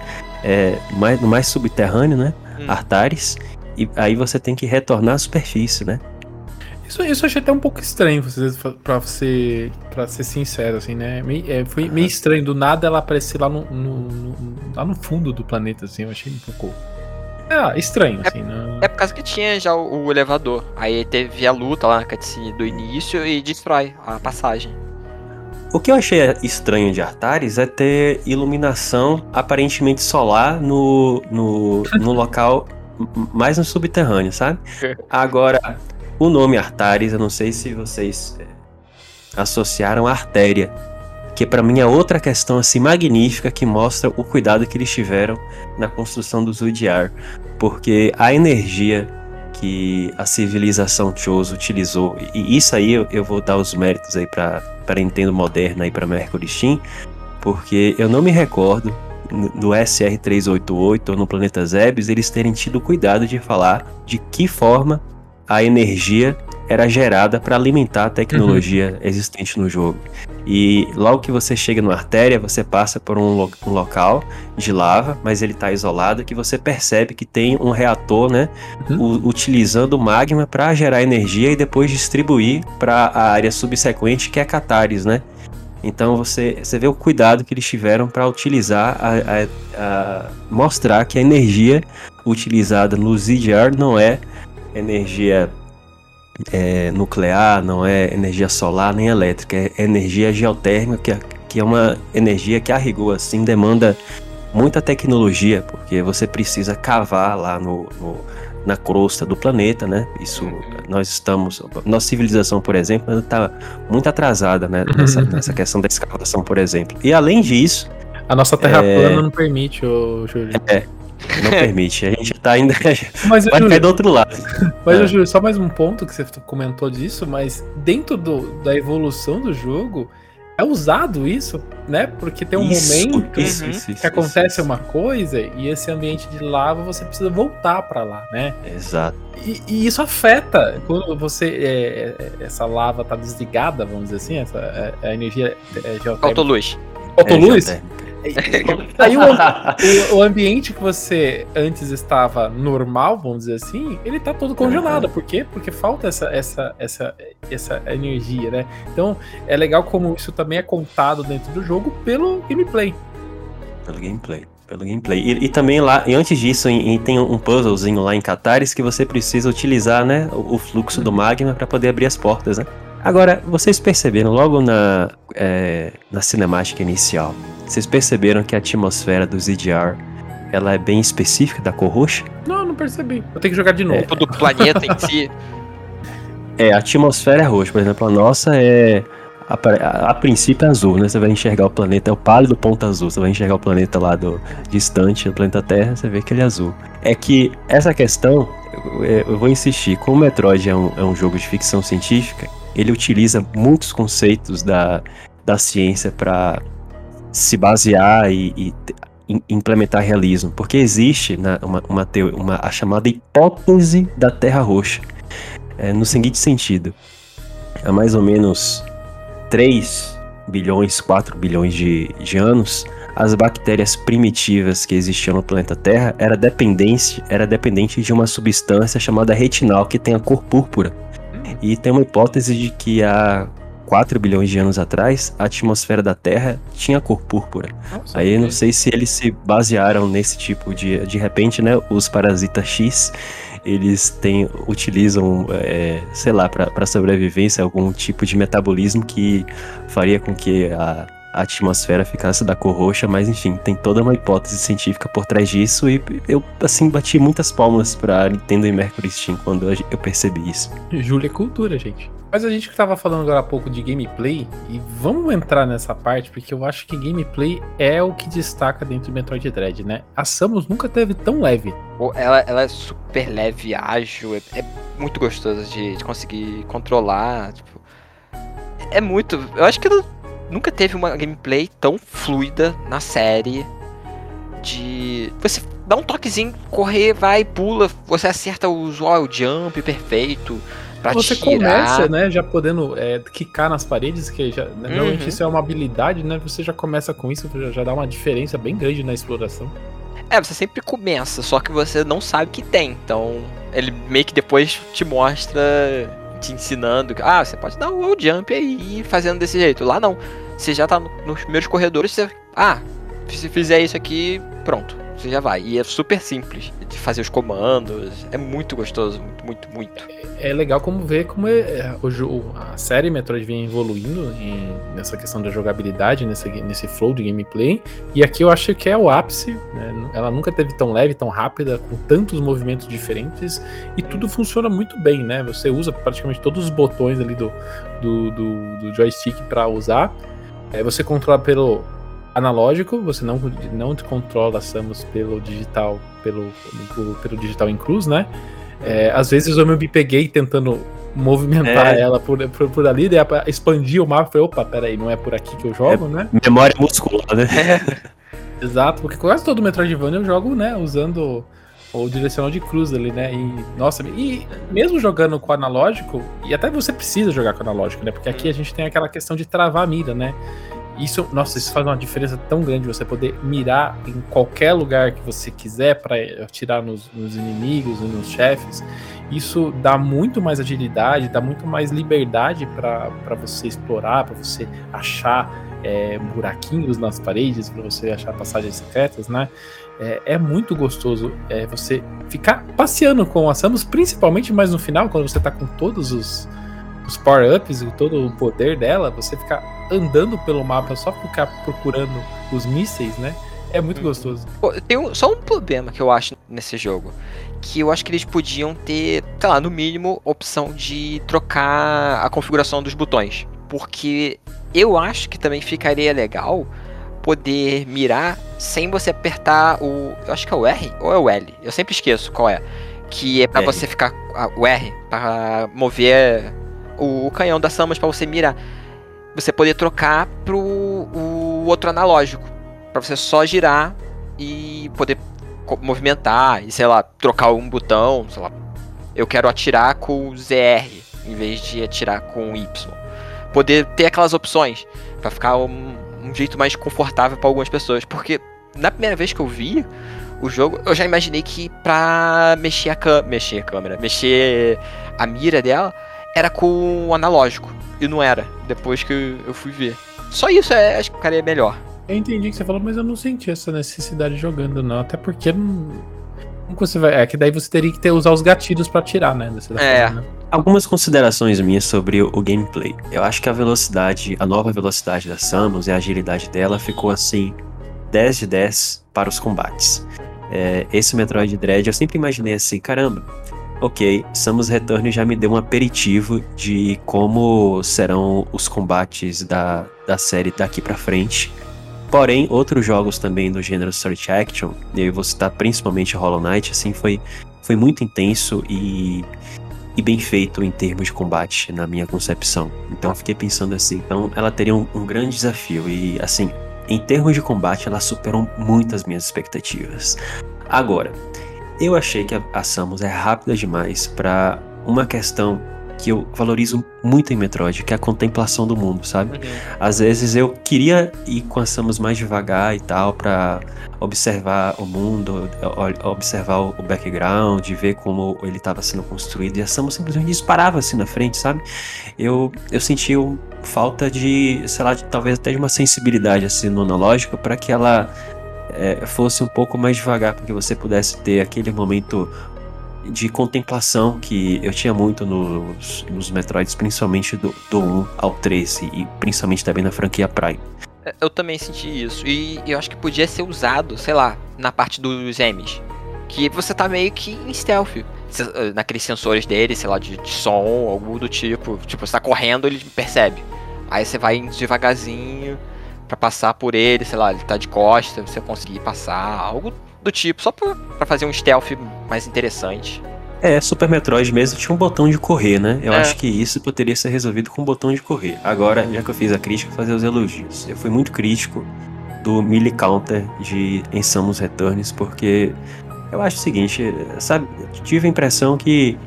é, mais no mais subterrâneo, né? Hum. Artares, e aí você tem que retornar à superfície, né? Isso, isso eu achei até um pouco estranho, você- pra ser, pra ser sincero, assim, né? Meio- é, foi meio estranho, do nada ela aparecer lá no, no- no- lá no fundo do planeta, assim, eu achei um pouco... Ah, estranho, assim, não... É por causa que tinha já o, o elevador. Aí teve a luta lá na cutscene do início e destrói a passagem. O que eu achei estranho de Artaris é ter iluminação aparentemente solar no, no, no local mais no subterrâneo, sabe? Agora, o nome Artaris, eu não sei se vocês é, associaram a artéria, que para mim é outra questão assim magnífica que mostra o cuidado que eles tiveram na construção do Zudiar, porque a energia que a civilização Chose utilizou, e isso aí eu, eu vou dar os méritos aí para para Nintendo Moderna e para Mercury Steam, porque eu não me recordo no SR388 ou no Planeta Zebes eles terem tido cuidado de falar de que forma a energia era gerada para alimentar a tecnologia uhum. existente no jogo. E logo que você chega numa artéria, você passa por um, lo um local de lava, mas ele está isolado, que você percebe que tem um reator, né, uhum. utilizando magma para gerar energia e depois distribuir para a área subsequente, que é Catares, né? Então você, você vê o cuidado que eles tiveram para utilizar, a, a, a, mostrar que a energia utilizada no ZDR não é energia é, nuclear, não é energia solar nem elétrica, é energia geotérmica, que é, que é uma energia que a rigor assim demanda muita tecnologia, porque você precisa cavar lá no, no na crosta do planeta, né? Isso nós estamos, nossa civilização, por exemplo, está muito atrasada, né? Nessa, nessa questão da escavação, por exemplo. E além disso, a nossa Terra é... plana não permite, ô Júlio. É, não permite. A gente tá ainda. Mas, vai Júlio, cair do outro lado. Mas, é. Júlio, só mais um ponto que você comentou disso, mas dentro do, da evolução do jogo, é usado isso, né? Porque tem um isso, momento isso, uhum, isso, que acontece uma coisa e esse ambiente de lava você precisa voltar para lá, né? Exato. E, e, isso afeta quando você é, é essa lava tá desligada, vamos dizer assim, essa é, a energia é, geotérmica. Autoluz. Autoluz? É, Aí o, o, ambiente que você antes estava normal, vamos dizer assim, ele tá todo congelado. Uhum. Por quê? Porque falta essa, essa, essa, essa energia, né? Então é legal como isso também é contado dentro do jogo pelo gameplay. Pelo gameplay. Pelo gameplay. E, e também lá, e antes disso, em, em, tem um puzzlezinho lá em Catares que você precisa utilizar, né, o, o fluxo do magma para poder abrir as portas, né? Agora, vocês perceberam logo na, é, na cinemática inicial, vocês perceberam que a atmosfera do ZDR ela é bem específica da cor roxa? Não, não percebi. Eu tenho que jogar de novo. É. Do planeta em si. É, a atmosfera é roxa, por exemplo, a nossa é. A, a, a, princípio é azul, né? Você vai enxergar o planeta, é o pálido ponto azul. Você vai enxergar o planeta lá do distante, o planeta Terra, você vê que ele é azul. É que essa questão, eu, eu vou insistir, como o Metroid é um, é um jogo de ficção científica, ele utiliza muitos conceitos da, da ciência para se basear e, e, implementar realismo, porque existe né, uma, uma, uma, a chamada hipótese da Terra Roxa, é, no seguinte sentido, há mais ou menos 3 bilhões, 4 bilhões de, de anos, as bactérias primitivas que existiam no planeta Terra era dependente, era dependente de uma substância chamada retinal que tem a cor púrpura. E tem uma hipótese de que há 4 bilhões de anos atrás, a atmosfera da Terra tinha cor púrpura. Nossa, Aí não sei se eles se basearam nesse tipo de. De repente, né? Os parasitas X eles têm, utilizam, é, sei lá, para sobrevivência, algum tipo de metabolismo que faria com que a, a atmosfera ficasse da cor roxa, mas enfim, tem toda uma hipótese científica por trás disso e eu, assim, bati muitas palmas pra Nintendo e Mercury Steam quando eu percebi isso. Júlia é cultura, gente. Mas a gente que tava falando agora há pouco de gameplay, e vamos entrar nessa parte, porque eu acho que gameplay é o que destaca dentro do Metroid Dread, né? A Samus nunca teve tão leve. Ela, ela é super leve, ágil, é, é muito gostosa de, de, conseguir controlar, tipo... É muito... Eu acho que ela nunca teve uma gameplay tão fluida na série de... Você dá um toquezinho, correr, vai, pula, você acerta o usual jump perfeito pra Você tirar. começa, né, já podendo é, quicar nas paredes, que já, né, uhum. normalmente isso é uma habilidade, né? Você já começa com isso, já, já dá uma diferença bem grande na exploração. É, você sempre começa, só que você não sabe que tem. Então, ele meio que depois te mostra, te ensinando. Ah, você pode dar o wall jump aí fazendo desse jeito. Lá não. Você já tá no, nos primeiros corredores, você. Ah, se fizer isso aqui, pronto. Você já vai. E é super simples de fazer os comandos. É muito gostoso, muito, muito, muito. É legal como ver como é, é, o, a série Metroid vem evoluindo em- nessa questão da jogabilidade, nesse, nesse flow de gameplay. E aqui eu acho que é o ápice. né? Ela nunca teve tão leve, tão rápida, com tantos movimentos diferentes. E tudo funciona muito bem, né? Você usa praticamente todos os botões ali do, do, do, do joystick para usar. É, você controla pelo analógico, você não, não controla a Samus pelo digital, pelo, pelo, pelo digital em cruz, né? É, às vezes eu me peguei tentando movimentar É. ela por, por, por ali, daí expandir o mapa, falei, opa, peraí, não é por aqui que eu jogo, né? Memória muscular, né? Exato, porque quase todo Metroidvania eu jogo, né, usando o direcional de cruz ali, né? E, nossa, e mesmo jogando com analógico, e até você precisa jogar com analógico, né? Porque aqui a gente tem aquela questão de travar a mira, né? Isso, nossa, isso faz uma diferença tão grande você poder mirar em qualquer lugar que você quiser para atirar nos, nos inimigos e nos chefes. Isso dá muito mais agilidade, dá muito mais liberdade para você explorar, para você achar é, buraquinhos nas paredes, para você achar passagens secretas, né? É, é muito gostoso é, você ficar passeando com a Samus, principalmente mais no final, quando você tá com todos os, os power-ups e todo o poder dela, você ficar andando pelo mapa só ficar procurando os mísseis, né? É muito gostoso. Pô, Tem um- só um problema que eu acho nesse jogo. Que eu acho que eles podiam ter, sei lá, no mínimo, opção de trocar a configuração dos botões. Porque eu acho que também ficaria legal poder mirar sem você apertar o. Eu acho que é o R ou é o L? Eu sempre esqueço qual é. Que é pra R. você ficar. O R, pra mover o, canhão da Samus pra você mirar. Você poder trocar pro o outro analógico. Pra você só girar e poder movimentar e, sei lá, trocar um botão, sei lá. Eu quero atirar com o ZR em vez de atirar com o Y. Poder ter aquelas opções pra ficar um, um jeito mais confortável pra algumas pessoas, porque na primeira vez que eu vi o jogo, eu já imaginei que pra mexer a mexer a câmera, mexer a mira dela era com o analógico e não era, depois que eu fui ver. Só isso é, acho que ficaria melhor. Eu entendi o que você falou, mas eu não senti essa necessidade jogando, não. Até porque não. Como você vai. É que daí você teria que ter, usar os gatilhos pra atirar, né? dessa É. forma, né? Algumas considerações minhas sobre o, o gameplay. Eu acho que a velocidade, a nova velocidade da Samus e a agilidade dela ficou assim 10 de 10 para os combates. É, esse Metroid Dread eu sempre imaginei assim, caramba, ok, Samus Return já me deu um aperitivo de como serão os combates da, da série daqui pra frente. Porém, outros jogos também do gênero Search Action, eu vou citar principalmente Hollow Knight, assim, foi, foi muito intenso e e bem feito em termos de combate, na minha concepção. Então fiquei pensando assim, então ela teria um, um grande desafio e assim, em termos de combate ela superou muito as minhas expectativas. Agora, eu achei que a, a Samus é rápida demais para uma questão que eu valorizo muito em Metroid, que é a contemplação do mundo, sabe? Às vezes eu queria ir com a Samus mais devagar e tal, pra observar o mundo, observar o background, ver como ele estava sendo construído, e a Samus simplesmente disparava assim na frente, sabe? Eu, eu senti falta de, sei lá, de- talvez até de uma sensibilidade assim no analógico para que ela é, fosse um pouco mais devagar, para que você pudesse ter aquele momento de contemplação que eu tinha muito nos, nos Metroids, principalmente do, do 1 ao 13 e principalmente também na franquia Prime. É, Eu também senti isso. E eu acho que podia ser usado, sei lá, na parte dos M's. Que você tá meio que em stealth. Eh, Naqueles sensores dele, sei lá, de, de som, algo do tipo. Tipo, você tá correndo, ele percebe. Aí você vai devagarzinho pra passar por ele, sei lá, ele tá de costas, você conseguir passar, algo do tipo, só pra, pra fazer um stealth mais interessante. É, Super Metroid mesmo tinha um botão de correr, né? Eu É. acho que isso poderia ser resolvido com um botão de correr. Agora, já que eu fiz a crítica, fazer os elogios. Eu fui muito crítico do Melee Counter de em Samus Returns, porque eu acho o seguinte, sabe? Tive a impressão que.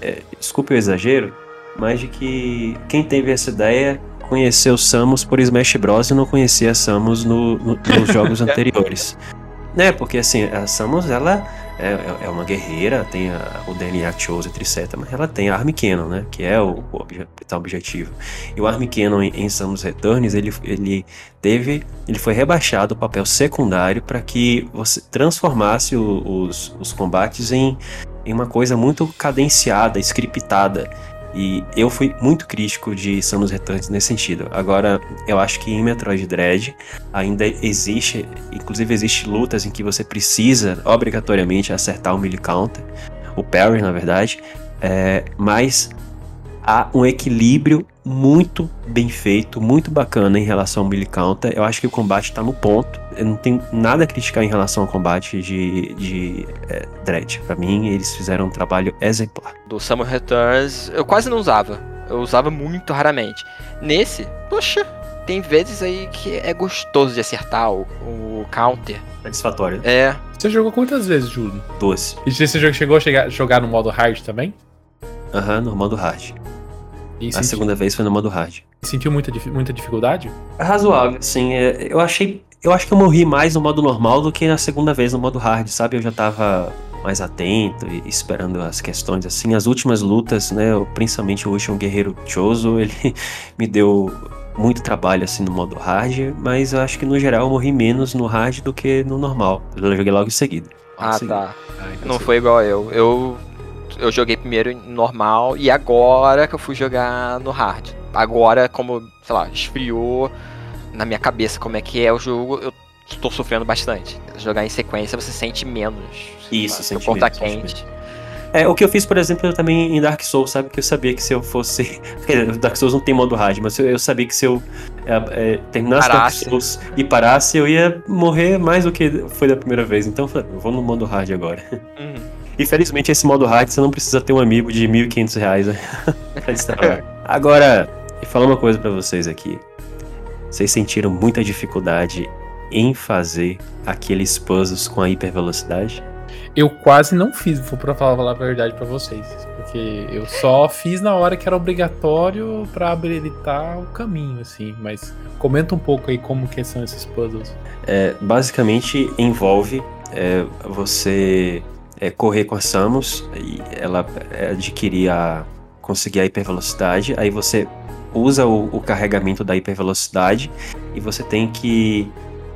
é, desculpe o exagero, mas de que quem teve essa ideia conheceu Samus por Smash Bros. e não conhecia Samus no- no- nos jogos anteriores. Né, porque assim, a Samus, ela É, é- é uma guerreira, tem a- o DNA Chose, etc. Mas ela tem a Arm Cannon, né? Que é o, o obje- tal objetivo. E o Arm Cannon em, em Samus Returns, ele, ele teve. Ele foi rebaixado ao papel secundário para que você transformasse o- os, os combates em, em uma coisa muito cadenciada, scriptada. E eu fui muito crítico de Samus Returns nesse sentido. Agora, eu acho que em Metroid Dread ainda existe, inclusive existe lutas em que você precisa obrigatoriamente acertar o melee counter, o parry na verdade, é, mas há um equilíbrio muito bem feito, muito bacana em relação ao melee counter. Eu acho que o combate tá no ponto. Eu não tenho nada a criticar em relação ao combate de, de é, Dread. Pra mim, eles fizeram um trabalho exemplar. Do Samus Returns, eu quase não usava. Eu usava muito raramente. Nesse, poxa, tem vezes aí que é gostoso de acertar o, o counter. Satisfatório. É, Você jogou quantas vezes, Júlio? Doce. E você chegou a chegar- jogar no modo hard também? Aham, no modo hard. E A senti- segunda vez foi no modo hard. sentiu muita, dif- muita dificuldade? É razoável, sim. é, eu achei. Eu acho que eu morri mais no modo normal do que na segunda vez no modo hard, sabe? Eu já tava mais atento e esperando as questões assim. As últimas lutas, né? eu- Principalmente o último Guerreiro Choso, ele me deu muito trabalho assim no modo hard, mas eu acho que no geral eu morri menos no hard do que no normal. Eu joguei logo em seguida. Logo em ah seguida. tá. Não foi igual eu. Eu eu joguei primeiro normal e agora que eu fui jogar no hard. Agora, como, sei lá, esfriou na minha cabeça como é que é o jogo, eu tô sofrendo bastante. Jogar em sequência você sente menos. Isso, sente tá menos, sente quente. É, o que eu fiz, por exemplo, também em Dark Souls, sabe? Que eu sabia que se eu fosse. Dark Souls não tem modo hard, mas eu, eu sabia que se eu é, é, terminasse Parasse. Dark Souls e parasse, eu ia morrer mais do que foi da primeira vez. Então eu falei, eu vou no modo hard agora. Uhum. E felizmente esse modo hard você não precisa ter um amigo de 1.500 reais né? pra destravar. Agora, e falar uma coisa pra vocês aqui. Vocês sentiram muita dificuldade em fazer aqueles puzzles com a hipervelocidade? Eu quase não fiz, vou pra falar a verdade pra vocês. Porque eu só fiz na hora que era obrigatório pra habilitar o caminho, assim. Mas comenta um pouco aí como que são esses puzzles. É, basicamente envolve é, você é, correr com a Samus e ela é, adquirir a. conseguir a hipervelocidade. Aí você usa o, o carregamento da hipervelocidade e você tem que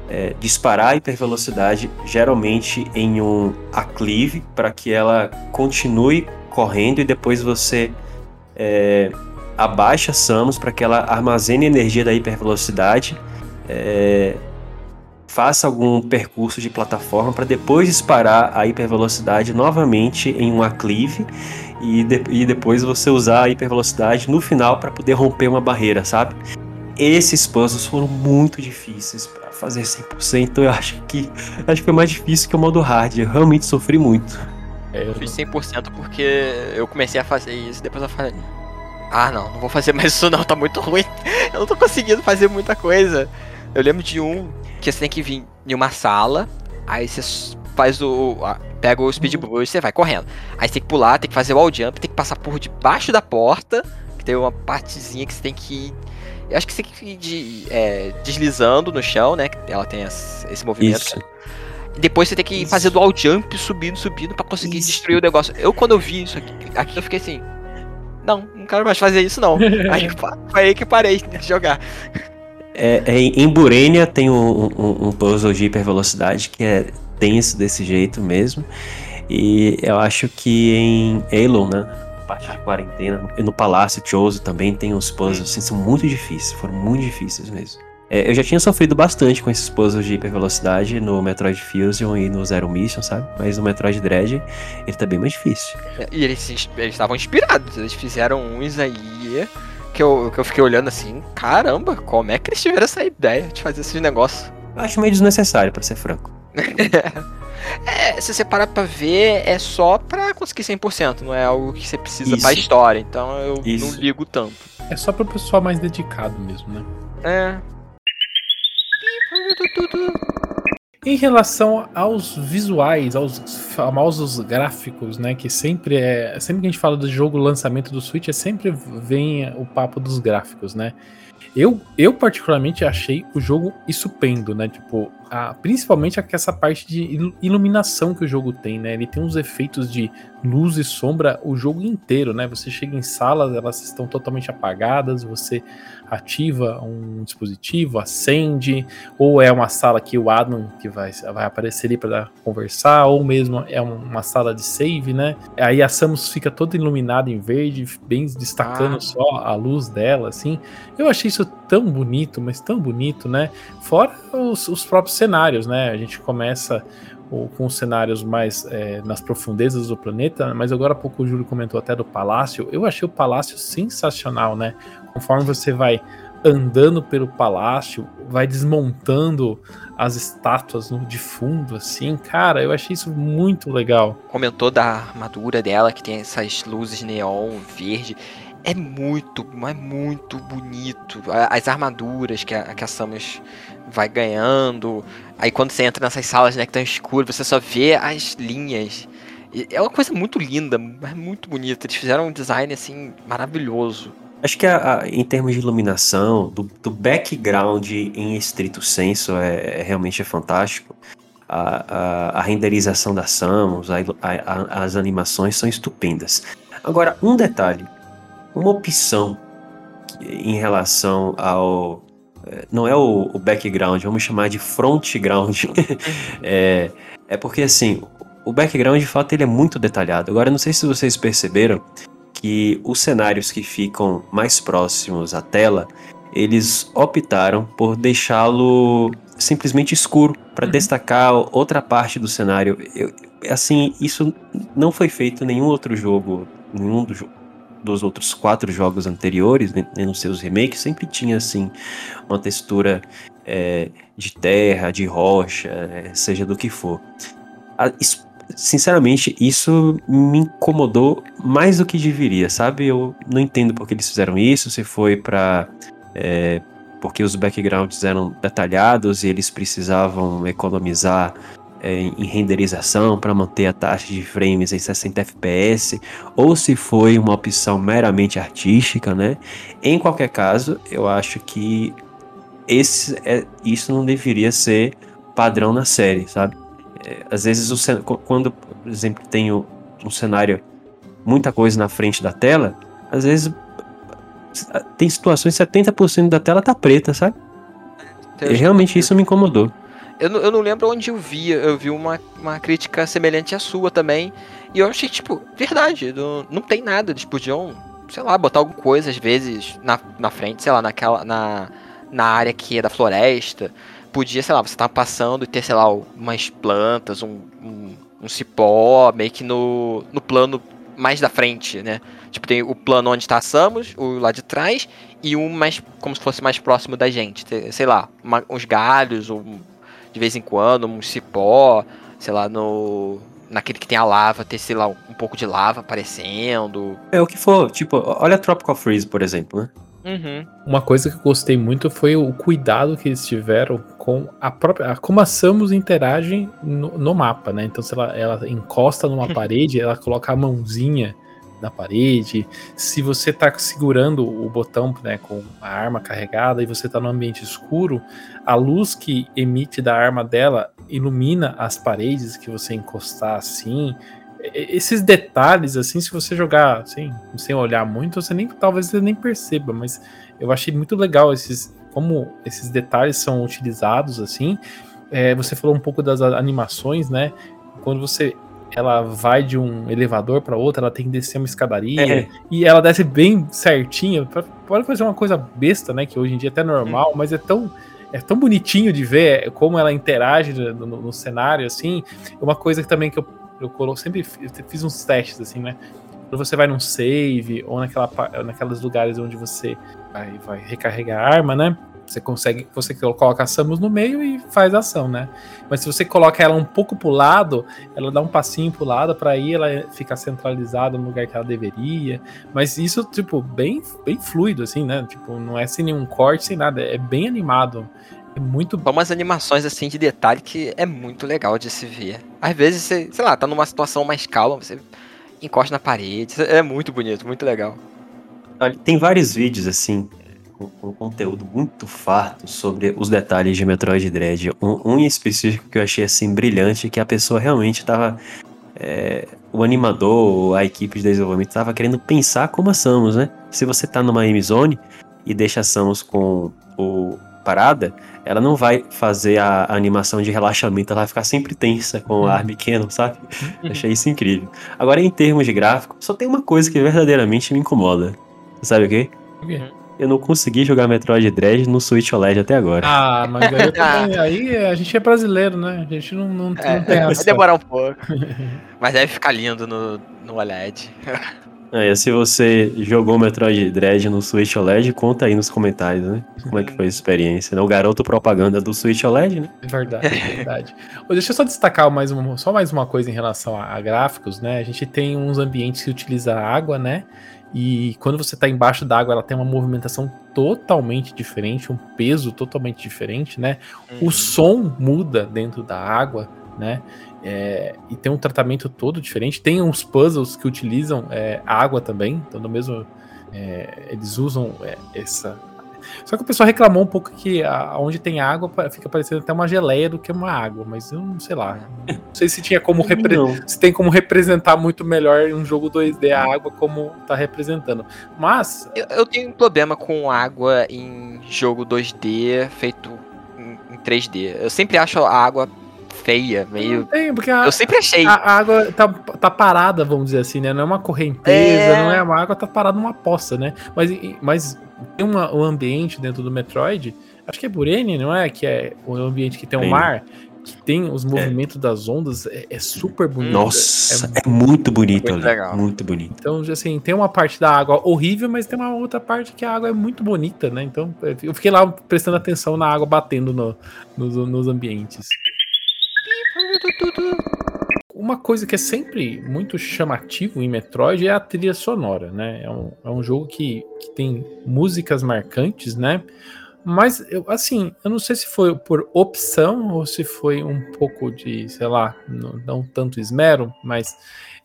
é, disparar a hipervelocidade geralmente em um aclive para que ela continue correndo e depois você é, abaixa a Samus para que ela armazene energia da hipervelocidade. É, faça algum percurso de plataforma para depois disparar a hipervelocidade novamente em um aclive e, de- e depois você usar a hipervelocidade no final para poder romper uma barreira, sabe? Esses puzzles foram muito difíceis para fazer 100%. Eu acho que acho que foi mais difícil que o modo hard. Eu realmente sofri muito. É, eu Eu fiz 100% porque eu comecei a fazer isso e depois eu falei: Ah, não, não vou fazer mais isso não, tá muito ruim. Eu não tô conseguindo fazer muita coisa. Eu lembro de um que você tem que vir em uma sala, aí você faz o. a- pega o speed boost e você vai correndo. Aí você tem que pular, tem que fazer o wall jump, tem que passar por debaixo da porta, que tem uma partezinha que você tem que ir. Eu acho que você tem que ir de- é, deslizando no chão, né? que Ela tem esse, esse movimento. Isso. Depois você tem que Isso. fazer do wall jump, subindo, subindo, pra conseguir Isso. destruir o negócio. Eu, quando eu vi isso aqui, aqui eu fiquei assim. Não, não quero mais fazer isso, não. aí, foi aí que parei de jogar. É, é, em Burenia tem um, um- um puzzle de hipervelocidade que é tenso desse jeito mesmo. E eu acho que em Halo, né? Parte de quarentena, no Palácio Choso também tem uns puzzles assim, são muito difíceis, foram muito difíceis mesmo. É, eu já tinha sofrido bastante com esses puzzles de hipervelocidade no Metroid Fusion e no Zero Mission, sabe? Mas no Metroid Dread ele tá bem mais difícil. E eles estavam inspirados. Eles fizeram uns aí que eu, que eu fiquei olhando assim. Caramba, como é que eles tiveram essa ideia de fazer esses negócios? Eu acho meio desnecessário, pra ser franco. É, se você parar pra ver, é só pra conseguir 100%, não é algo que você precisa pra Isso. história. Então eu Isso. não ligo tanto. É só pro pessoal mais dedicado mesmo, né? É. Em relação aos visuais, aos famosos gráficos, né? Que sempre é. Sempre que a gente fala do jogo lançamento do Switch, é sempre vem o papo dos gráficos, né? Eu, eu particularmente achei o jogo estupendo, né? Tipo, a, principalmente essa parte de iluminação que o jogo tem, né? Ele tem uns efeitos de luz e sombra o jogo inteiro, né? Você chega em salas, elas estão totalmente apagadas, você ativa um dispositivo, acende, ou é uma sala que o Adam que vai, vai aparecer ali para conversar, ou mesmo é uma sala de save, né? Aí a Samus fica toda iluminada em verde, bem destacando ah. só a luz dela, assim. Eu achei isso tão bonito, mas tão bonito, né? Fora os, os próprios cenários, né? A gente começa com os cenários mais é, nas profundezas do planeta, mas agora há pouco o Júlio comentou até do palácio. Eu achei o palácio sensacional, né? Conforme você vai andando pelo palácio, vai desmontando as estátuas de fundo, assim, cara, eu achei isso muito legal. Comentou da armadura dela, que tem essas luzes neon verde. É muito, é muito bonito. As armaduras que a, que a Samus vai ganhando. Aí quando você entra nessas salas, né, que estão escuras, você só vê as linhas. é uma coisa muito linda, é muito bonita. Eles fizeram um design, assim, maravilhoso. Acho que a, a, em termos de iluminação, do, do, background em estrito senso, é, é realmente é fantástico. A, a, renderização da Samus, as animações são estupendas. Agora, um detalhe, uma opção em relação ao não é o, o background, vamos chamar de front ground. é, é porque assim, o background de fato ele é muito detalhado. Agora, não sei se vocês perceberam que os cenários que ficam mais próximos à tela, eles optaram por deixá-lo simplesmente escuro para uhum. destacar outra parte do cenário. Eu, assim, isso não foi feito em nenhum outro jogo, nenhum do, dos outros quatro jogos anteriores, né, nos seus remakes, sempre tinha assim uma textura é, de terra, de rocha, é, seja do que for. A, isso, sinceramente, isso me incomodou mais do que deveria, sabe? Eu não entendo por que eles fizeram isso, se foi para é, porque os backgrounds eram detalhados e eles precisavam economizar é, em renderização para manter a taxa de frames em 60 fps, ou se foi uma opção meramente artística, né? Em qualquer caso, eu acho que esse é, isso não deveria ser padrão na série, sabe? É, às vezes, o, quando, por exemplo, tem um cenário, muita coisa na frente da tela, às vezes tem situações 70% da tela tá preta, sabe? E realmente isso me incomodou. Eu, eu não lembro onde eu vi. Eu vi uma, uma crítica semelhante à sua também. E eu achei, tipo, verdade. Não, não tem nada. Eles podiam, sei lá, botar alguma coisa, às vezes, na, na frente, sei lá, naquela. Na, na área que é da floresta. Podia, sei lá, você tá passando e ter, sei lá, umas plantas, um, um, um cipó, meio que no, no plano mais da frente, né? Tipo, tem o plano onde está a Samus, o lá de trás, e um mais, como se fosse mais próximo da gente. Sei lá, uma, uns galhos, ou de vez em quando, um cipó, sei lá, no. Naquele que tem a lava, ter, sei lá, um pouco de lava aparecendo. É o que for, tipo, olha Tropical Freeze, por exemplo, né? Uhum. Uma coisa que eu gostei muito foi o cuidado que eles tiveram com a própria. Como a Samus interage no, no mapa, né? Então, se ela, ela encosta numa parede, ela coloca a mãozinha na parede. Se você está segurando o botão né, com a arma carregada e você está no ambiente escuro, a luz que emite da arma dela ilumina as paredes que você encostar assim. Esses detalhes, assim, se você jogar assim, sem olhar muito, você nem talvez você nem perceba, mas eu achei muito legal esses como esses detalhes são utilizados assim. É, você falou um pouco das animações, né? Quando você ela vai de um elevador para outro, ela tem que descer uma escadaria é. e ela desce bem certinho. Pode fazer uma coisa besta, né? Que hoje em dia é até normal, hum. mas é tão é tão bonitinho de ver como ela interage no, no, no cenário, assim. Uma coisa que também que eu, eu sempre fiz uns testes, assim, né? Quando você vai num save ou naquela, naqueles lugares onde você vai, vai recarregar a arma, né? Você consegue, você coloca a Samus no meio e faz a ação, né? Mas se você coloca ela um pouco pro lado, ela dá um passinho pro lado para aí ela ficar centralizada no lugar que ela deveria. Mas isso, tipo, bem, bem fluido, assim, né? Tipo, não é sem nenhum corte, sem nada. É bem animado. É muito bom. umas animações assim de detalhe que é muito legal de se ver. Às vezes você, sei lá, tá numa situação mais calma, você encosta na parede. É muito bonito, muito legal. Tem vários vídeos assim com, com conteúdo muito farto sobre os detalhes de Metroid Dread. Um, um em específico que eu achei assim brilhante, que a pessoa realmente estava. É, o animador, a equipe de desenvolvimento estava querendo pensar como a Samus, né? Se você tá numa M-Zone e deixa a Samus com o parada, ela não vai fazer a, a, animação de relaxamento, ela vai ficar sempre tensa com o ar pequeno, sabe? Achei isso incrível. Agora, em termos de gráfico, só tem uma coisa que verdadeiramente me incomoda. Sabe o quê? O quê? Eu não consegui jogar Metroid Dread no Switch OLED até agora. Ah, mas aí, também, aí a gente é brasileiro, né? A gente não, não, é, não tem essa. Vai demorar um pouco. mas deve ficar lindo no, no OLED. É, se você jogou Metroid Dread no Switch OLED, conta aí nos comentários, né? Como é que foi a experiência, né? O garoto propaganda do Switch OLED, né? É verdade, é verdade. Deixa eu só destacar mais uma, só mais uma coisa em relação a, a, gráficos, né? A gente tem uns ambientes que utilizam água, né? E quando você está embaixo d'água, ela tem uma movimentação totalmente diferente, um peso totalmente diferente, né? Uhum. O som muda dentro da água, né? É, e tem um tratamento todo diferente. Tem uns puzzles que utilizam é, água também, então no mesmo é, eles usam é, essa. Só que o pessoal reclamou um pouco que a, onde tem água fica parecendo até uma geleia do que uma água, mas eu não sei lá. Não sei se tinha como repre... se tem como representar muito melhor um jogo 2D a água como tá representando. Mas eu, eu tenho um problema com água em jogo 2D feito em, em 3D. Eu sempre acho a água feia, meio. Tem, porque a, eu sempre achei. A, a, água tá, tá parada, vamos dizer assim, né? Não é uma correnteza, é... não é uma água, tá parada numa poça, né? Mas, mas tem uma, um ambiente dentro do Metroid, acho que é Burene, não é? Que é o ambiente que tem o um mar, que tem os movimentos é. das ondas, é, é, super bonito. Nossa, é, é muito bonito muito. Legal. Muito bonito. Então, assim, tem uma parte da água horrível, mas tem uma outra parte que a água é muito bonita, né? Então, eu fiquei lá prestando atenção na água batendo no, nos, nos ambientes. Uma coisa que é sempre muito chamativo em Metroid é a trilha sonora, né? É um, é um jogo que, que tem músicas marcantes, né? Mas, eu, assim, eu não sei se foi por opção ou se foi um pouco de, sei lá, não, não tanto esmero, mas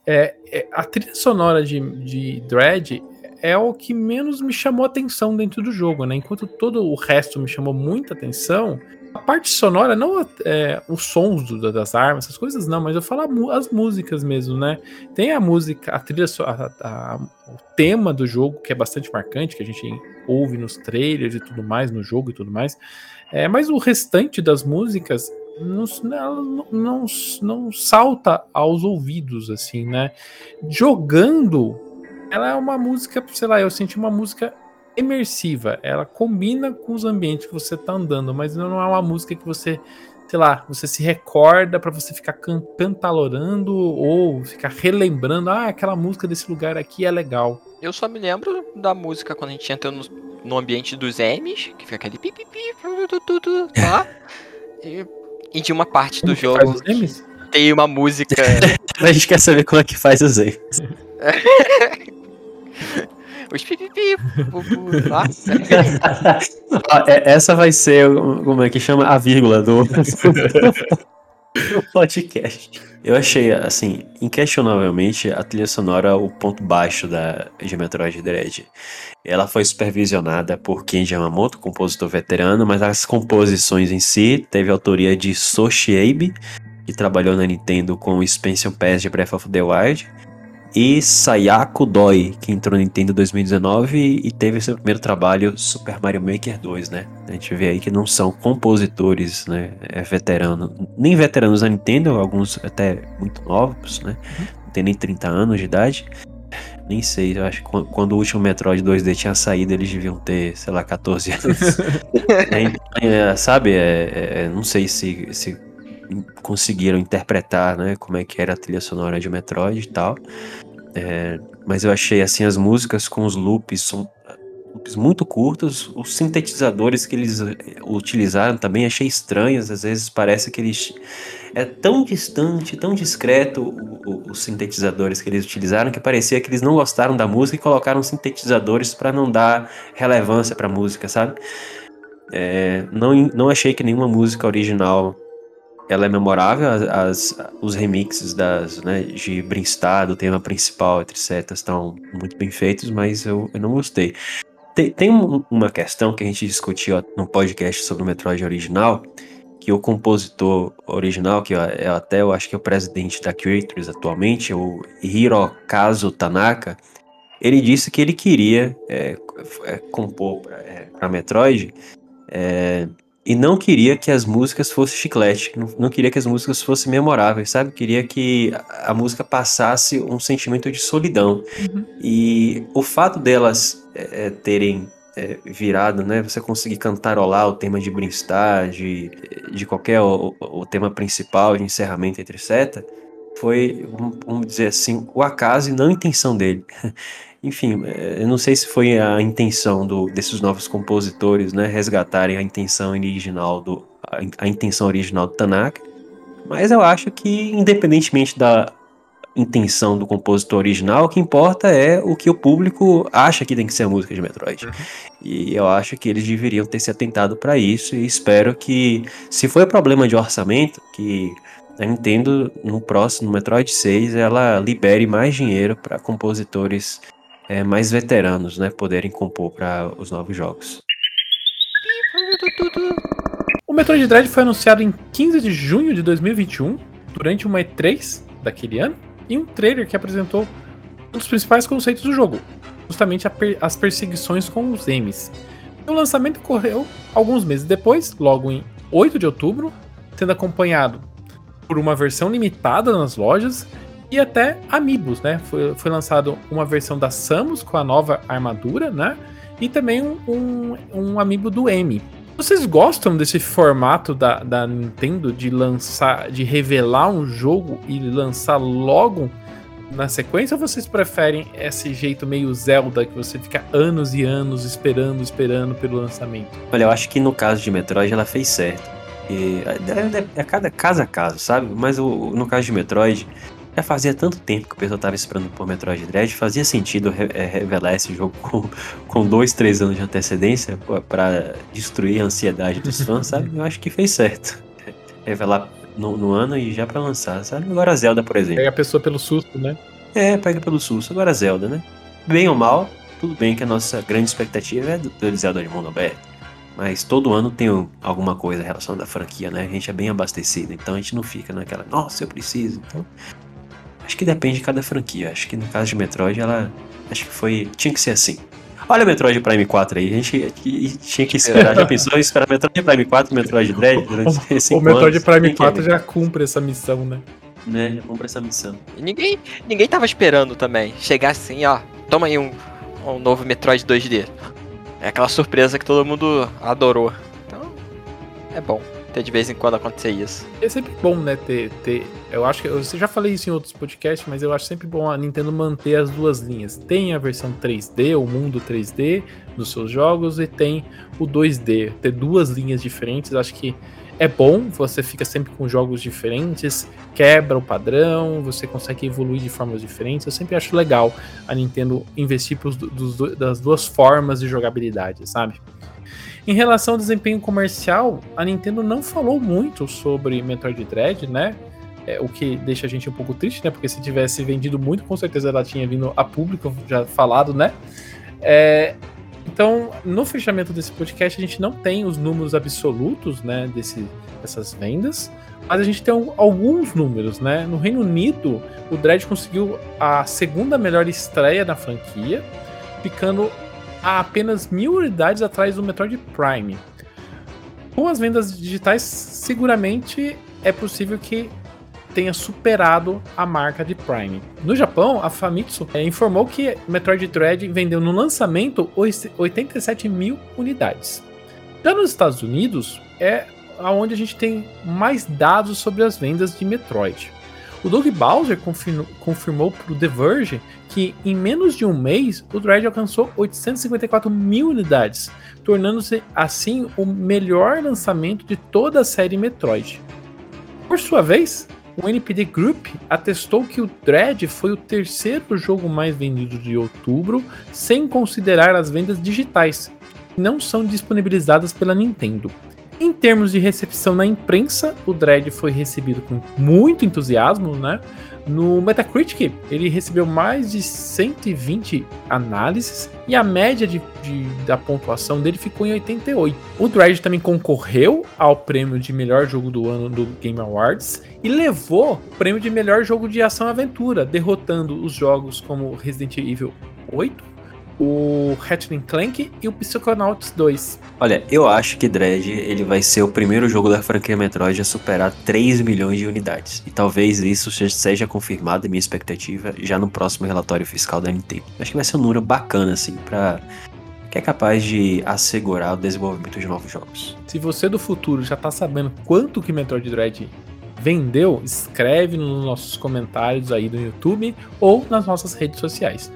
é, é, a trilha sonora de, de Dread é o que menos me chamou atenção dentro do jogo, né? Enquanto todo o resto me chamou muita atenção, a parte sonora, não é, os sons do, das armas, essas coisas não, mas eu falo as músicas mesmo, né? Tem a música, a trilha, a, a, o tema do jogo, que é bastante marcante, que a gente ouve nos trailers e tudo mais, no jogo e tudo mais. É, mas o restante das músicas não, não, não, não salta aos ouvidos, assim, né? Jogando, ela é uma música, sei lá, eu senti uma música imersiva. Ela combina com os ambientes que você tá andando, mas não é uma música que você, sei lá, você se recorda para você ficar can cantalorando ou ficar relembrando, ah, aquela música desse lugar aqui é legal. Eu só me lembro da música quando a gente entra no, no ambiente dos M's, que fica aquele pipipi, tá? e, e de uma parte do jogo tem uma música. a gente quer saber como é que faz os M's. os nossa. É, essa vai ser, como é que chama? A vírgula do, podcast. Eu achei, assim, inquestionavelmente, a trilha sonora o ponto baixo da, de Metroid Dread. Ela foi supervisionada por Kenji Yamamoto, compositor veterano, mas as composições em si teve autoria de Soshi Abe, que trabalhou na Nintendo com Expansion Pass de Breath of the Wild, e Sayako Doi, que entrou no Nintendo 2019 e teve seu primeiro trabalho Super Mario Maker 2, né? A gente vê aí que não são compositores, né? É veterano, nem veteranos da Nintendo, alguns até muito novos, né? Não tem nem 30 anos de idade. Nem sei, eu acho que quando o último Metroid 2D tinha saído, eles deviam ter, sei lá, 14 anos. é, é, sabe, é, é, não sei se, se conseguiram interpretar, né, como é que era a trilha sonora de Metroid e tal. É, mas eu achei assim as músicas com os loops são loops muito curtos, os sintetizadores que eles eh, utilizaram também achei estranhos, às vezes parece que eles é tão distante, tão discreto o, o, os sintetizadores que eles utilizaram que parecia que eles não gostaram da música e colocaram sintetizadores para não dar relevância para a música, sabe? É, não, não achei que nenhuma música original ela é memorável, as, os remixes das, né, de Brinstar, do tema principal, etc, estão muito bem feitos, mas eu, eu não gostei. tem, tem um- uma questão que a gente discutiu no podcast sobre o Metroid original, que o compositor original, que é até eu acho que é o presidente da Creators atualmente, o Hirokazu Tanaka, ele disse que ele queria é, é, compor para Metroid é, e não queria que as músicas fossem chiclete, não, queria que as músicas fossem memoráveis, sabe? Queria que a, música passasse um sentimento de solidão. Uhum. E o fato delas é, é, terem é, virado, né? Você conseguir cantarolar o tema de Brinstar, de, de qualquer o, o, tema principal de encerramento seta, foi, vamos- vamos dizer assim, o acaso e não a intenção dele. Enfim, é, eu não sei se foi a intenção do, desses novos compositores, né, resgatarem a intenção original do a, a intenção original do Tanaka, mas eu acho que independentemente da intenção do compositor original, o que importa é o que o público acha que tem que ser a música de Metroid. E eu acho que eles deveriam ter se atentado para isso e espero que, se foi problema de orçamento, que a Nintendo no próximo Metroid 6 ela libere mais dinheiro para compositores é, mais veteranos, né, poderem compor para os novos jogos. O Metroid Dread foi anunciado em 15 de junho de 2021, durante uma E3 daquele ano, e um trailer que apresentou um dos principais conceitos do jogo, justamente per- as perseguições com os M's. O lançamento ocorreu alguns meses depois, logo em 8 de outubro, sendo acompanhado por uma versão limitada nas lojas e até Amiibos, né? Foi, foi lançado uma versão da Samus com a nova armadura, né? E também um, um, um do M. Vocês gostam desse formato da, da Nintendo de lançar, de revelar um jogo e lançar logo na sequência? Ou vocês preferem esse jeito meio Zelda que você fica anos e anos esperando, esperando pelo lançamento? Olha, eu acho que no caso de Metroid ela fez certo. E é, é- é cada caso a caso, sabe? Mas o- no caso de Metroid, já fazia tanto tempo que o pessoal tava esperando por Metroid Dread, fazia sentido re- é, revelar esse jogo com, com dois, três anos de antecedência pô, pra destruir a ansiedade dos fãs, sabe? Eu acho que fez certo. Revelar no, no ano e já pra lançar, sabe? Agora Zelda, por exemplo. Pega a pessoa pelo susto, né? É, pega pelo susto. Agora Zelda, né? Bem ou mal, tudo bem que a nossa grande expectativa é do, do Zelda de mundo aberto. Mas todo ano tem um- alguma coisa relacionada à franquia, né? A gente é bem abastecido, então a gente não fica naquela, nossa, eu preciso. Então, acho que depende de cada franquia. Acho que no caso de Metroid, ela. Acho que foi. Tinha que ser assim. Olha o Metroid Prime 4 aí, a gente tinha que esperar. Já pensou em esperar Metroid Prime 4 e Metroid Dread durante O Metroid anos? Prime Quem quer, 4 já cumpre essa missão, né? Né? Já compra essa missão. E ninguém, ninguém tava esperando também. Chegar assim, ó, toma aí um, um novo Metroid 2D. É aquela surpresa que todo mundo adorou. Então, é bom ter de vez em quando acontecer isso. É sempre bom, né, ter, ter. Eu acho que. Eu já falei isso em outros podcasts, mas eu acho sempre bom a Nintendo manter as duas linhas. Tem a versão 3D, o mundo 3D dos seus jogos, e tem o 2D. Ter duas linhas diferentes, acho que é bom. Você fica sempre com jogos diferentes, quebra o padrão, você consegue evoluir de formas diferentes. Eu sempre acho legal a Nintendo investir pros, dos, do- das duas formas de jogabilidade, sabe? Em relação ao desempenho comercial, a Nintendo não falou muito sobre Metroid Dread, né? É, o que deixa a gente um pouco triste, né? Porque se tivesse vendido muito, com certeza ela tinha vindo a público, já falado, né? É, então, no fechamento desse podcast, a gente não tem os números absolutos, né? Desse, dessas vendas, mas a gente tem al- alguns números, né? No Reino Unido, o Dread conseguiu a segunda melhor estreia na franquia, ficando a apenas mil unidades atrás do Metroid Prime. Com as vendas digitais, seguramente é possível que tenha superado a marca de Prime. No Japão, a Famitsu eh, informou que Metroid Dread vendeu no lançamento ois- 87 mil unidades. Já nos Estados Unidos, é aonde a gente tem mais dados sobre as vendas de Metroid. O Doug Bowser confirmou para o The Verge que em menos de um mês o Dread alcançou 854 mil unidades, tornando-se assim o melhor lançamento de toda a série Metroid. Por sua vez, o NPD Group atestou que o Dread foi o terceiro jogo mais vendido de outubro, sem considerar as vendas digitais, que não são disponibilizadas pela Nintendo. Em termos de recepção na imprensa, o Dread foi recebido com muito entusiasmo, né? No Metacritic, ele recebeu mais de 120 análises e a média de, de, da pontuação dele ficou em 88. O Dredge também concorreu ao prêmio de melhor jogo do ano do Game Awards e levou o prêmio de melhor jogo de ação e aventura, derrotando os jogos como Resident Evil 8, o Ratchet Clank e o Psychonauts 2. Olha, eu acho que Dredge ele vai ser o primeiro jogo da franquia Metroid a superar 3 milhões de unidades. E talvez isso seja confirmado, minha expectativa, já no próximo relatório fiscal da Nintendo. Acho que vai ser um número bacana, assim, pra que é capaz de assegurar o desenvolvimento de novos jogos. Se você do futuro já tá sabendo quanto que Metroid Dread vendeu, escreve nos nossos comentários aí do YouTube ou nas nossas redes sociais.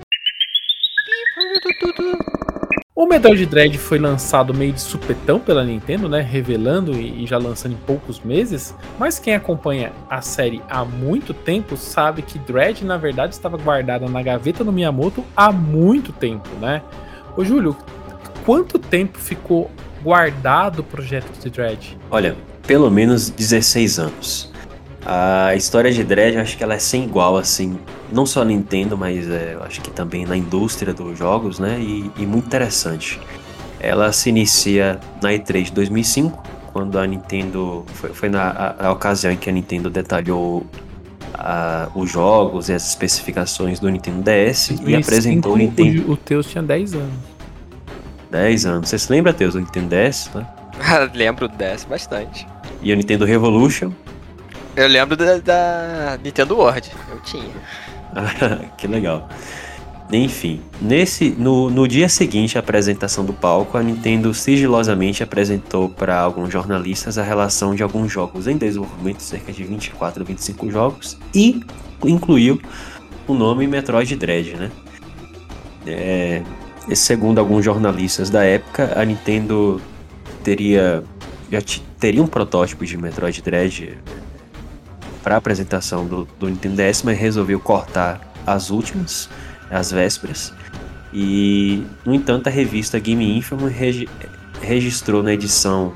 O Metroid Dread foi lançado meio de supetão pela Nintendo, né? Revelando e já lançando em poucos meses. Mas quem acompanha a série há muito tempo sabe que Dread, na verdade, estava guardada na gaveta do Miyamoto há muito tempo, né? Ô Júlio, quanto tempo ficou guardado o projeto de Dread? Olha, pelo menos 16 anos. A história de Dredd, acho que ela é sem igual, assim, não só na Nintendo, mas é, acho que também na indústria dos jogos, né? E, e, muito interessante. Ela se inicia na E3 de 2005, quando a Nintendo. Foi, foi na a, a ocasião em que a Nintendo detalhou a, os jogos e as especificações do Nintendo DS 2005, e apresentou o Nintendo. O, o Teus tinha 10 anos. 10 anos. Você se lembra, Teus, do Nintendo DS? Né? Lembro do DS bastante. E o Nintendo Revolution. Eu lembro da, da Nintendo World, eu tinha. que legal. Enfim, nesse no, no dia seguinte à apresentação do palco, a Nintendo sigilosamente apresentou para alguns jornalistas a relação de alguns jogos em desenvolvimento, cerca de 24 a 25 jogos, e incluiu o nome Metroid Dread, né? É, segundo alguns jornalistas da época, a Nintendo teria já teria um protótipo de Metroid Dread para a apresentação do, do Nintendo DS, mas resolveu cortar as últimas, as vésperas. E, no entanto, a revista Game Info regi registrou na edição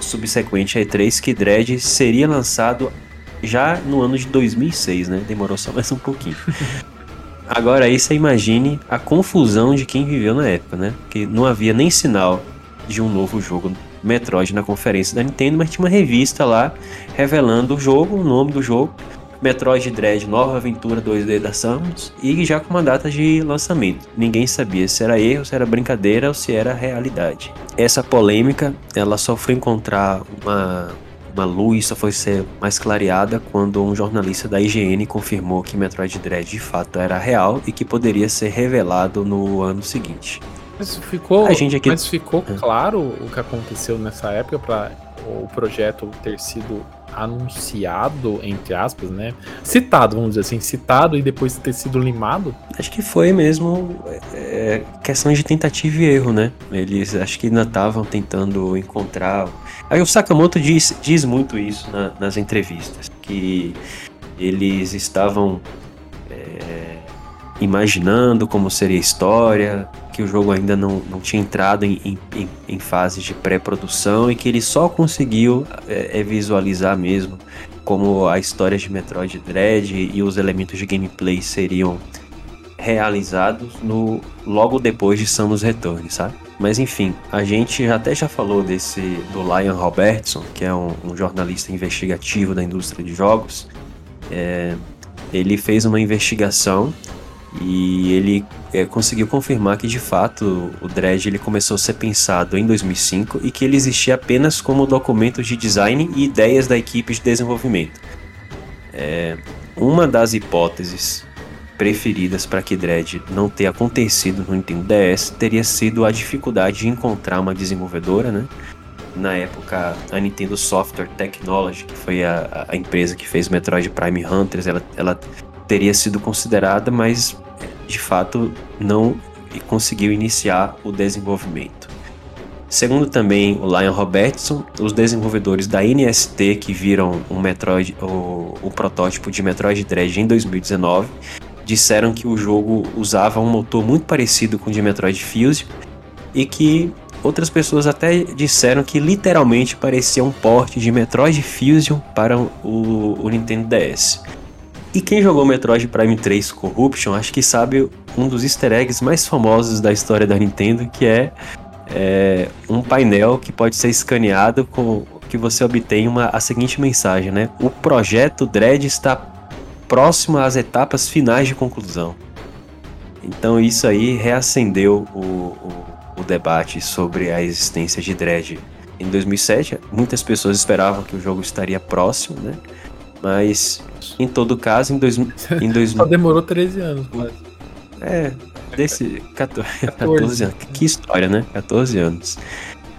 subsequente a E3 que Dread seria lançado já no ano de 2006, né? Demorou só mais um pouquinho. Agora aí você imagine a confusão de quem viveu na época, né? Que não havia nem sinal de um novo jogo Metroid na conferência da Nintendo, mas tinha uma revista lá revelando o jogo, o nome do jogo, Metroid Dread Nova Aventura 2D da Samus, e já com uma data de lançamento. Ninguém sabia se era erro, se era brincadeira ou se era realidade. Essa polêmica, ela só foi encontrar uma uma luz só foi ser mais clareada quando um jornalista da IGN confirmou que Metroid Dread de fato era real e que poderia ser revelado no ano seguinte. Mas ficou, a gente aqui... mas ficou é. claro o que aconteceu nessa época para o projeto ter sido anunciado, entre aspas, né? Citado, vamos dizer assim, citado e depois ter sido limado? Acho que foi mesmo é, questão de tentativa e erro, né? Eles acho que ainda estavam tentando encontrar. Aí o Sakamoto diz, diz muito isso na, nas entrevistas, que eles estavam é, imaginando como seria a história, que o jogo ainda não, não tinha entrado em, em, em fase de pré-produção e que ele só conseguiu é, é, visualizar mesmo como a história de Metroid Dread e os elementos de gameplay seriam realizados no logo depois de Samus Return, sabe? Mas enfim, a gente até já falou desse do Lion Robertson, que é um, um jornalista investigativo da indústria de jogos. É, ele fez uma investigação e ele é, conseguiu confirmar que de fato o Dredge ele começou a ser pensado em 2005 e que ele existia apenas como documento de design e ideias da equipe de desenvolvimento. É, uma das hipóteses preferidas para que Dredge não ter acontecido no Nintendo DS teria sido a dificuldade de encontrar uma desenvolvedora, né? Na época, a Nintendo Software Technology, que foi a, a empresa que fez Metroid Prime Hunters, ela, ela teria sido considerada, mas de fato não conseguiu iniciar o desenvolvimento. Segundo também o Lion Robertson, os desenvolvedores da NST que viram o, Metroid, o, o protótipo de Metroid Dread em 2019 disseram que o jogo usava um motor muito parecido com o de Metroid Fusion e que outras pessoas até disseram que literalmente parecia um porte de Metroid Fusion para o, o Nintendo DS. E quem jogou Metroid Prime 3 Corruption, acho que sabe um dos easter eggs mais famosos da história da Nintendo, que é, é um painel que pode ser escaneado com que você obtém uma, a seguinte mensagem, né? O projeto Dread está próximo às etapas finais de conclusão. Então isso aí reacendeu o, o, o debate sobre a existência de Dread. Em 2007, muitas pessoas esperavam que o jogo estaria próximo, né? Mas em todo caso, em, dois, em dois... Só demorou 13 anos, quase. É, desse 14, 14 anos. Que história, né? 14 anos.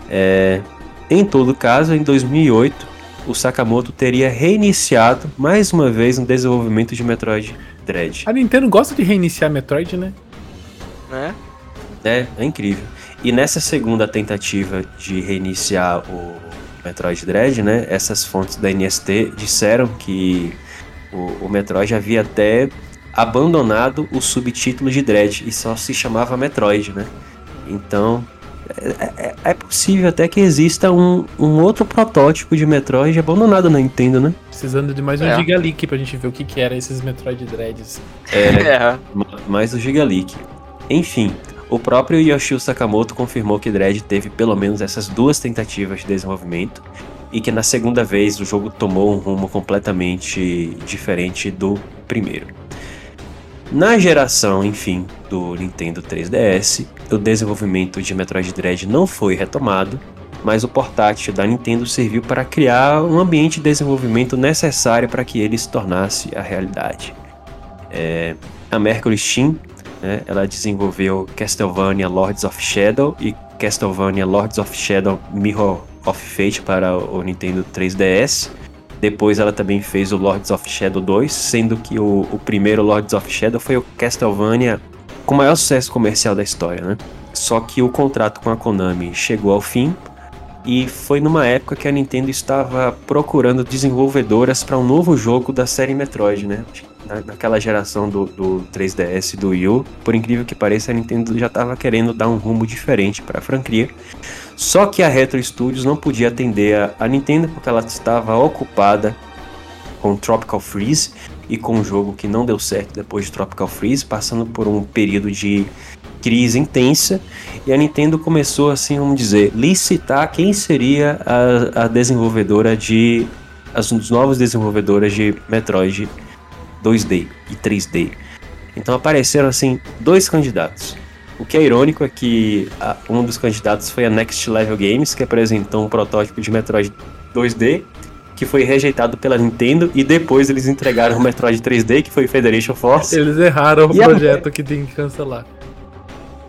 É, em todo caso, em 2008, o Sakamoto teria reiniciado mais uma vez o desenvolvimento de Metroid Dread. A Nintendo gosta de reiniciar Metroid, né? Né? É, é incrível. E nessa segunda tentativa de reiniciar o Metroid Dread, né, essas fontes da NST disseram que o, o Metroid havia até abandonado o subtítulo de Dread e só se chamava Metroid, né? Então é, é, é, possível até que exista um, um outro protótipo de Metroid abandonado na Nintendo, né? Precisando de mais um É. Giga Leak pra gente ver o que, que era esses Metroid Dreads. É, ma- mais o Giga Leak. Enfim, o próprio Yoshio Sakamoto confirmou que Dread teve pelo menos essas duas tentativas de desenvolvimento e que na segunda vez o jogo tomou um rumo completamente diferente do primeiro. Na geração, enfim, do Nintendo 3DS, o desenvolvimento de Metroid Dread não foi retomado, mas o portátil da Nintendo serviu para criar um ambiente de desenvolvimento necessário para que ele se tornasse a realidade. É, a Mercury Steam, né, ela desenvolveu Castlevania Lords of Shadow e Castlevania Lords of Shadow Mirror of Fate para o Nintendo 3DS. Depois ela também fez o Lords of Shadow 2, sendo que o, o primeiro Lords of Shadow foi o Castlevania com o maior sucesso comercial da história, né? Só que o contrato com a Konami chegou ao fim e foi numa época que a Nintendo estava procurando desenvolvedoras para um novo jogo da série Metroid, né? Na- Naquela geração do, do 3DS e do Wii U, por incrível que pareça, a Nintendo já estava querendo dar um rumo diferente para a franquia. Só que a Retro Studios não podia atender a, a Nintendo porque ela estava ocupada com Tropical Freeze e com um jogo que não deu certo depois de Tropical Freeze, passando por um período de crise intensa. E a Nintendo começou, assim, vamos dizer, licitar quem seria a, a desenvolvedora de. as novas desenvolvedoras de Metroid 2D e 3D. Então apareceram, assim, dois candidatos. O que é irônico é que a- um dos candidatos foi a Next Level Games, que apresentou um protótipo de Metroid 2D, que foi rejeitado pela Nintendo, e depois eles entregaram o Metroid 3D, que foi Federation Force. Eles erraram o E a- projeto que tem que cancelar.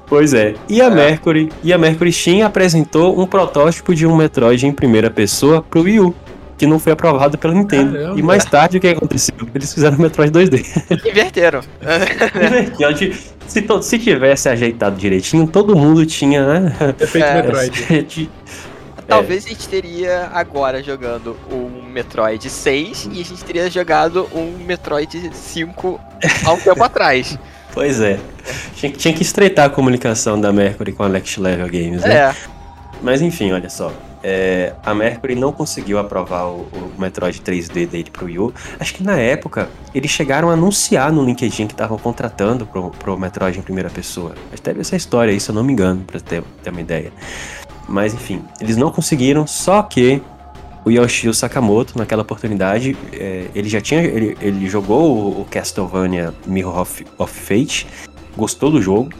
Pois é. E a Mercury, e a Mercury Steam apresentou um protótipo de um Metroid em primeira pessoa pro Wii U, que não foi aprovado pela Nintendo. Caramba. E mais tarde o que aconteceu? Eles fizeram o Metroid 2D. Inverteram. Invertiu. se, to- se tivesse ajeitado direitinho, todo mundo tinha, né? Efeito É. Metroid. Talvez a gente teria agora jogando um Metroid 6 e a gente teria jogado um Metroid 5 há um tempo atrás. Pois é. Tinha, que- tinha que estreitar a comunicação da Mercury com a Next Level Games, né? É. Mas enfim, olha só. É, a Mercury não conseguiu aprovar o, o Metroid 3D dele pro Wii U. Acho que na época eles chegaram a anunciar no LinkedIn que estavam contratando pro, pro Metroid em primeira pessoa. Mas teve essa história aí, se eu não me engano, pra ter, ter uma ideia. Mas enfim, eles não conseguiram, só que o Yoshio Sakamoto, naquela oportunidade, é, ele já tinha. Ele, ele jogou o, o Castlevania Mirror of, of Fate, gostou do jogo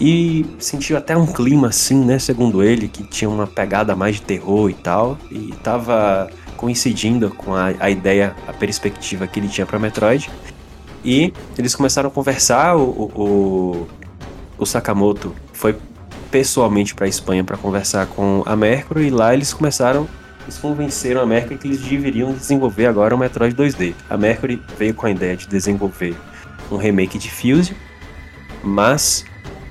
e sentiu até um clima assim, né? Segundo ele, que tinha uma pegada mais de terror e tal, e tava coincidindo com a, a ideia, a perspectiva que ele tinha para Metroid. E eles começaram a conversar. O, o, o- Sakamoto foi pessoalmente para Espanha para conversar com a Mercury e lá eles começaram eles convenceram a Mercury que eles deveriam desenvolver agora o Metroid 2D. A Mercury veio com a ideia de desenvolver um remake de Fuse, mas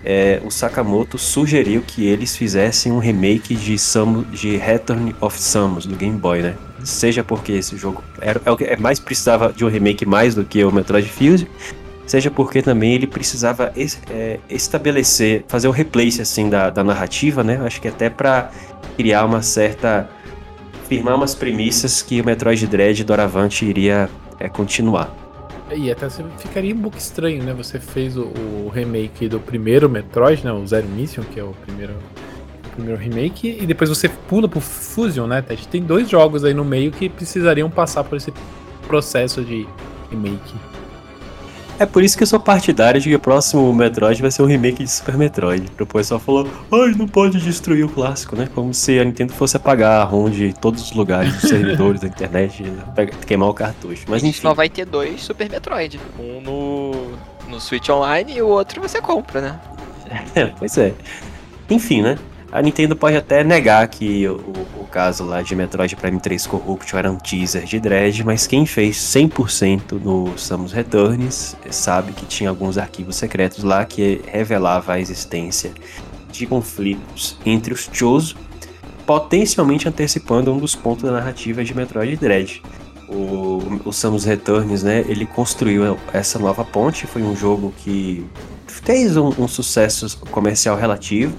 é, o Sakamoto sugeriu que eles fizessem um remake de, Samus, de Return of Samus do Game Boy, né? Seja porque esse jogo era, é é mais precisava de um remake mais do que o Metroid Fuse, seja porque também ele precisava es- é, estabelecer, fazer o replace assim da, da narrativa, né? Acho que até para criar uma certa firmar umas premissas que o Metroid Dread Doravante iria é, continuar. E até você ficaria um pouco estranho, né? Você fez o, o remake do primeiro Metroid, né? O Zero Mission, que é o primeiro, o primeiro remake, e depois você pula pro Fusion, né, Ted? Tem dois jogos aí no meio que precisariam passar por esse processo de remake. É por isso que eu sou partidário de que o próximo Metroid vai ser um remake de Super Metroid. O pessoal falou, ai, não pode destruir o clássico, né? Como se a Nintendo fosse apagar a ROM de todos os lugares, dos servidores da internet, né? queimar o cartucho. Mas a gente enfim. só vai ter dois Super Metroid. Um no, no Switch Online e o outro você compra, né? É, pois é. Enfim, né? A Nintendo pode até negar que o, o caso lá de Metroid Prime 3 Corruption era um teaser de Dread, mas quem fez 100% no Samus Returns sabe que tinha alguns arquivos secretos lá que revelava a existência de conflitos entre os Chozo, potencialmente antecipando um dos pontos da narrativa de Metroid Dread. O, o Samus Returns, né, ele construiu essa nova ponte, foi um jogo que fez um, um sucesso comercial relativo,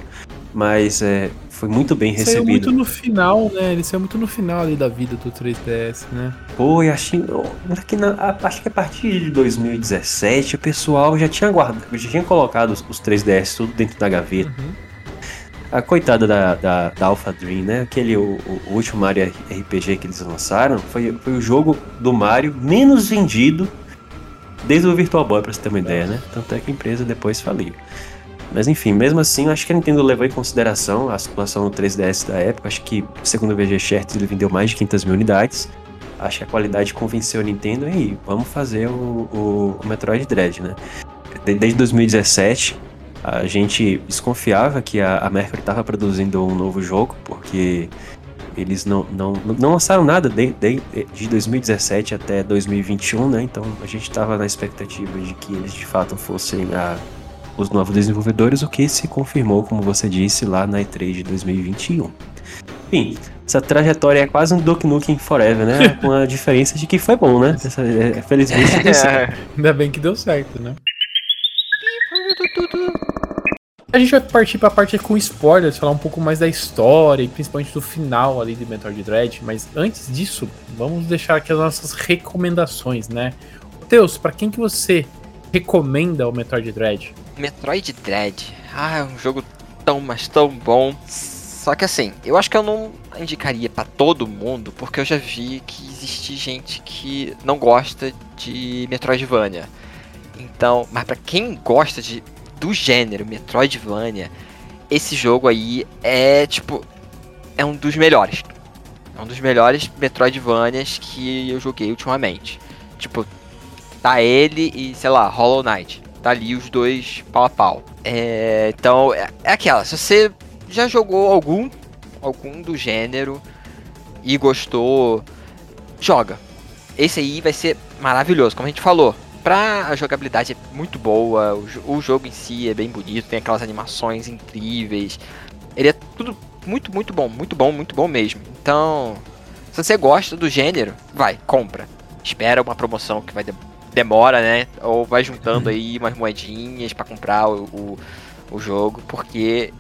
mas é, foi muito bem Saiu recebido. muito no final, né? Ele saiu muito no final ali da vida do 3DS, né? Pô, e achei, que na, a- acho que a partir de 2017 o pessoal já tinha guardado, já tinha colocado os, os 3DS tudo dentro da gaveta. Uhum. A coitada da, da, da Alpha Dream, né? Aquele, o, o último Mario RPG que eles lançaram foi, foi o jogo do Mario menos vendido desde o Virtual Boy, pra você ter uma ideia, né? Tanto é que a empresa depois faliu. Mas enfim, mesmo assim, eu acho que a Nintendo levou em consideração a situação do 3DS da época. Acho que, segundo o VG Charts, ele vendeu mais de 500 mil unidades. Acho que a qualidade convenceu a Nintendo e vamos fazer o, o, o Metroid Dread, né? De- Desde 2017, a gente desconfiava que a, a Mercury estava produzindo um novo jogo, porque eles não, não, não lançaram nada de, de, de 2017 até 2021, né? Então a gente estava na expectativa de que eles de fato fossem a, os novos desenvolvedores, o que se confirmou, como você disse, lá na E3 de 2021. Enfim, essa trajetória é quase um Duke Nukem Forever, né? Com a diferença de que foi bom, né? Essa, é, felizmente deu certo. Ainda bem que deu certo, né? A gente vai partir pra parte com spoilers, falar um pouco mais da história e principalmente do final ali de Metroid Dread, mas antes disso, vamos deixar aqui as nossas recomendações, né? Teus, pra quem que você recomenda o Metroid Dread? Metroid Dread. Ah, é um jogo tão, mas tão bom. Só que assim, eu acho que eu não indicaria pra todo mundo, porque eu já vi que existe gente que não gosta de Metroidvania. Então, mas pra quem gosta de do gênero Metroidvania, esse jogo aí é tipo é um dos melhores. É um dos melhores Metroidvanias que eu joguei ultimamente. Tipo, tá ele e, sei lá, Hollow Knight. Tá ali os dois pau a pau. É, então, é, é aquela, se você já jogou algum, algum do gênero e gostou, joga. Esse aí vai ser maravilhoso, como a gente falou. Pra a jogabilidade é muito boa, o, o jogo em si é bem bonito, tem aquelas animações incríveis. Ele é tudo muito, muito bom, muito bom, muito bom mesmo. Então, se você gosta do gênero, vai, compra. Espera uma promoção que vai demora, né? Ou vai juntando aí umas moedinhas pra comprar o, o, o jogo, porque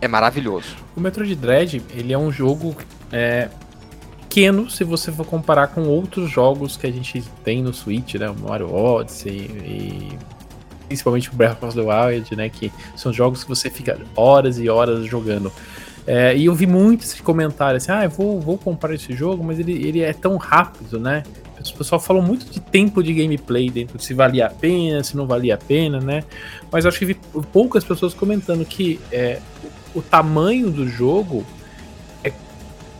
é maravilhoso. O Metroid Dread, ele é um jogo é, pequeno se você for comparar com outros jogos que a gente tem no Switch, né? O Mario Odyssey e principalmente o Breath of the Wild, né? Que são jogos que você fica horas e horas jogando. É, e eu vi muito esse comentário assim, ah, eu vou, vou comprar esse jogo, mas ele, ele é tão rápido, né? O pessoal falou muito de tempo de gameplay dentro, se valia a pena, se não valia a pena, né? Mas acho que vi poucas pessoas comentando que é, o tamanho do jogo é,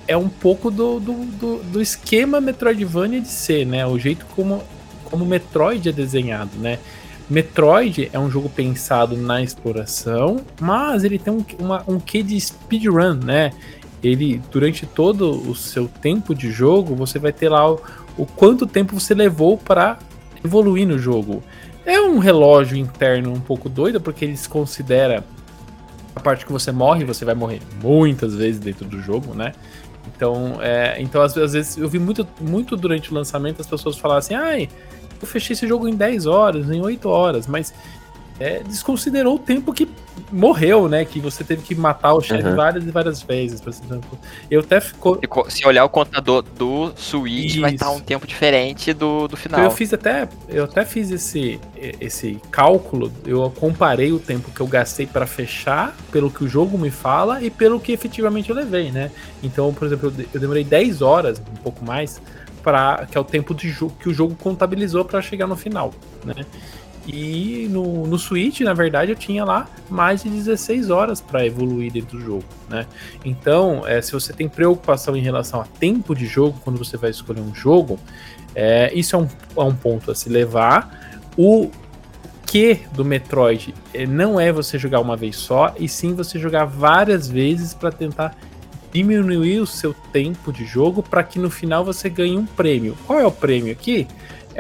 é um pouco do, do, do, do esquema Metroidvania de ser, né? O jeito como, como Metroid é desenhado, né? Metroid é um jogo pensado na exploração, mas ele tem um, uma, um quê de speedrun, né? Ele, durante todo o seu tempo de jogo, você vai ter lá o, o quanto tempo você levou para evoluir no jogo. É um relógio interno um pouco doido, porque ele se considera a parte que você morre, você vai morrer muitas vezes dentro do jogo, né? Então, é, então às, às vezes eu vi muito, muito durante o lançamento as pessoas falarem assim, ai, eu fechei esse jogo em 10 horas, em 8 horas, mas é, desconsiderou o tempo que morreu, né? Que você teve que matar o chefe Uhum. várias e várias vezes. por exemplo. Eu até ficou. Co- Se olhar o contador do Switch, vai estar Isso. um tempo diferente do, do final. Eu fiz até, eu até fiz esse, esse cálculo. Eu comparei o tempo que eu gastei para fechar, pelo que o jogo me fala e pelo que efetivamente eu levei, né? Então, por exemplo, eu de- eu demorei 10 horas, um pouco mais, para que é o tempo de jogo que o jogo contabilizou para chegar no final, né? E no, no Switch, na verdade, eu tinha lá mais de 16 horas para evoluir dentro do jogo, né? Então, é, se você tem preocupação em relação a tempo de jogo, quando você vai escolher um jogo, é, isso é um, é um ponto a se levar. O que do Metroid é, não é você jogar uma vez só, e sim você jogar várias vezes para tentar diminuir o seu tempo de jogo para que no final você ganhe um prêmio. Qual é o prêmio aqui?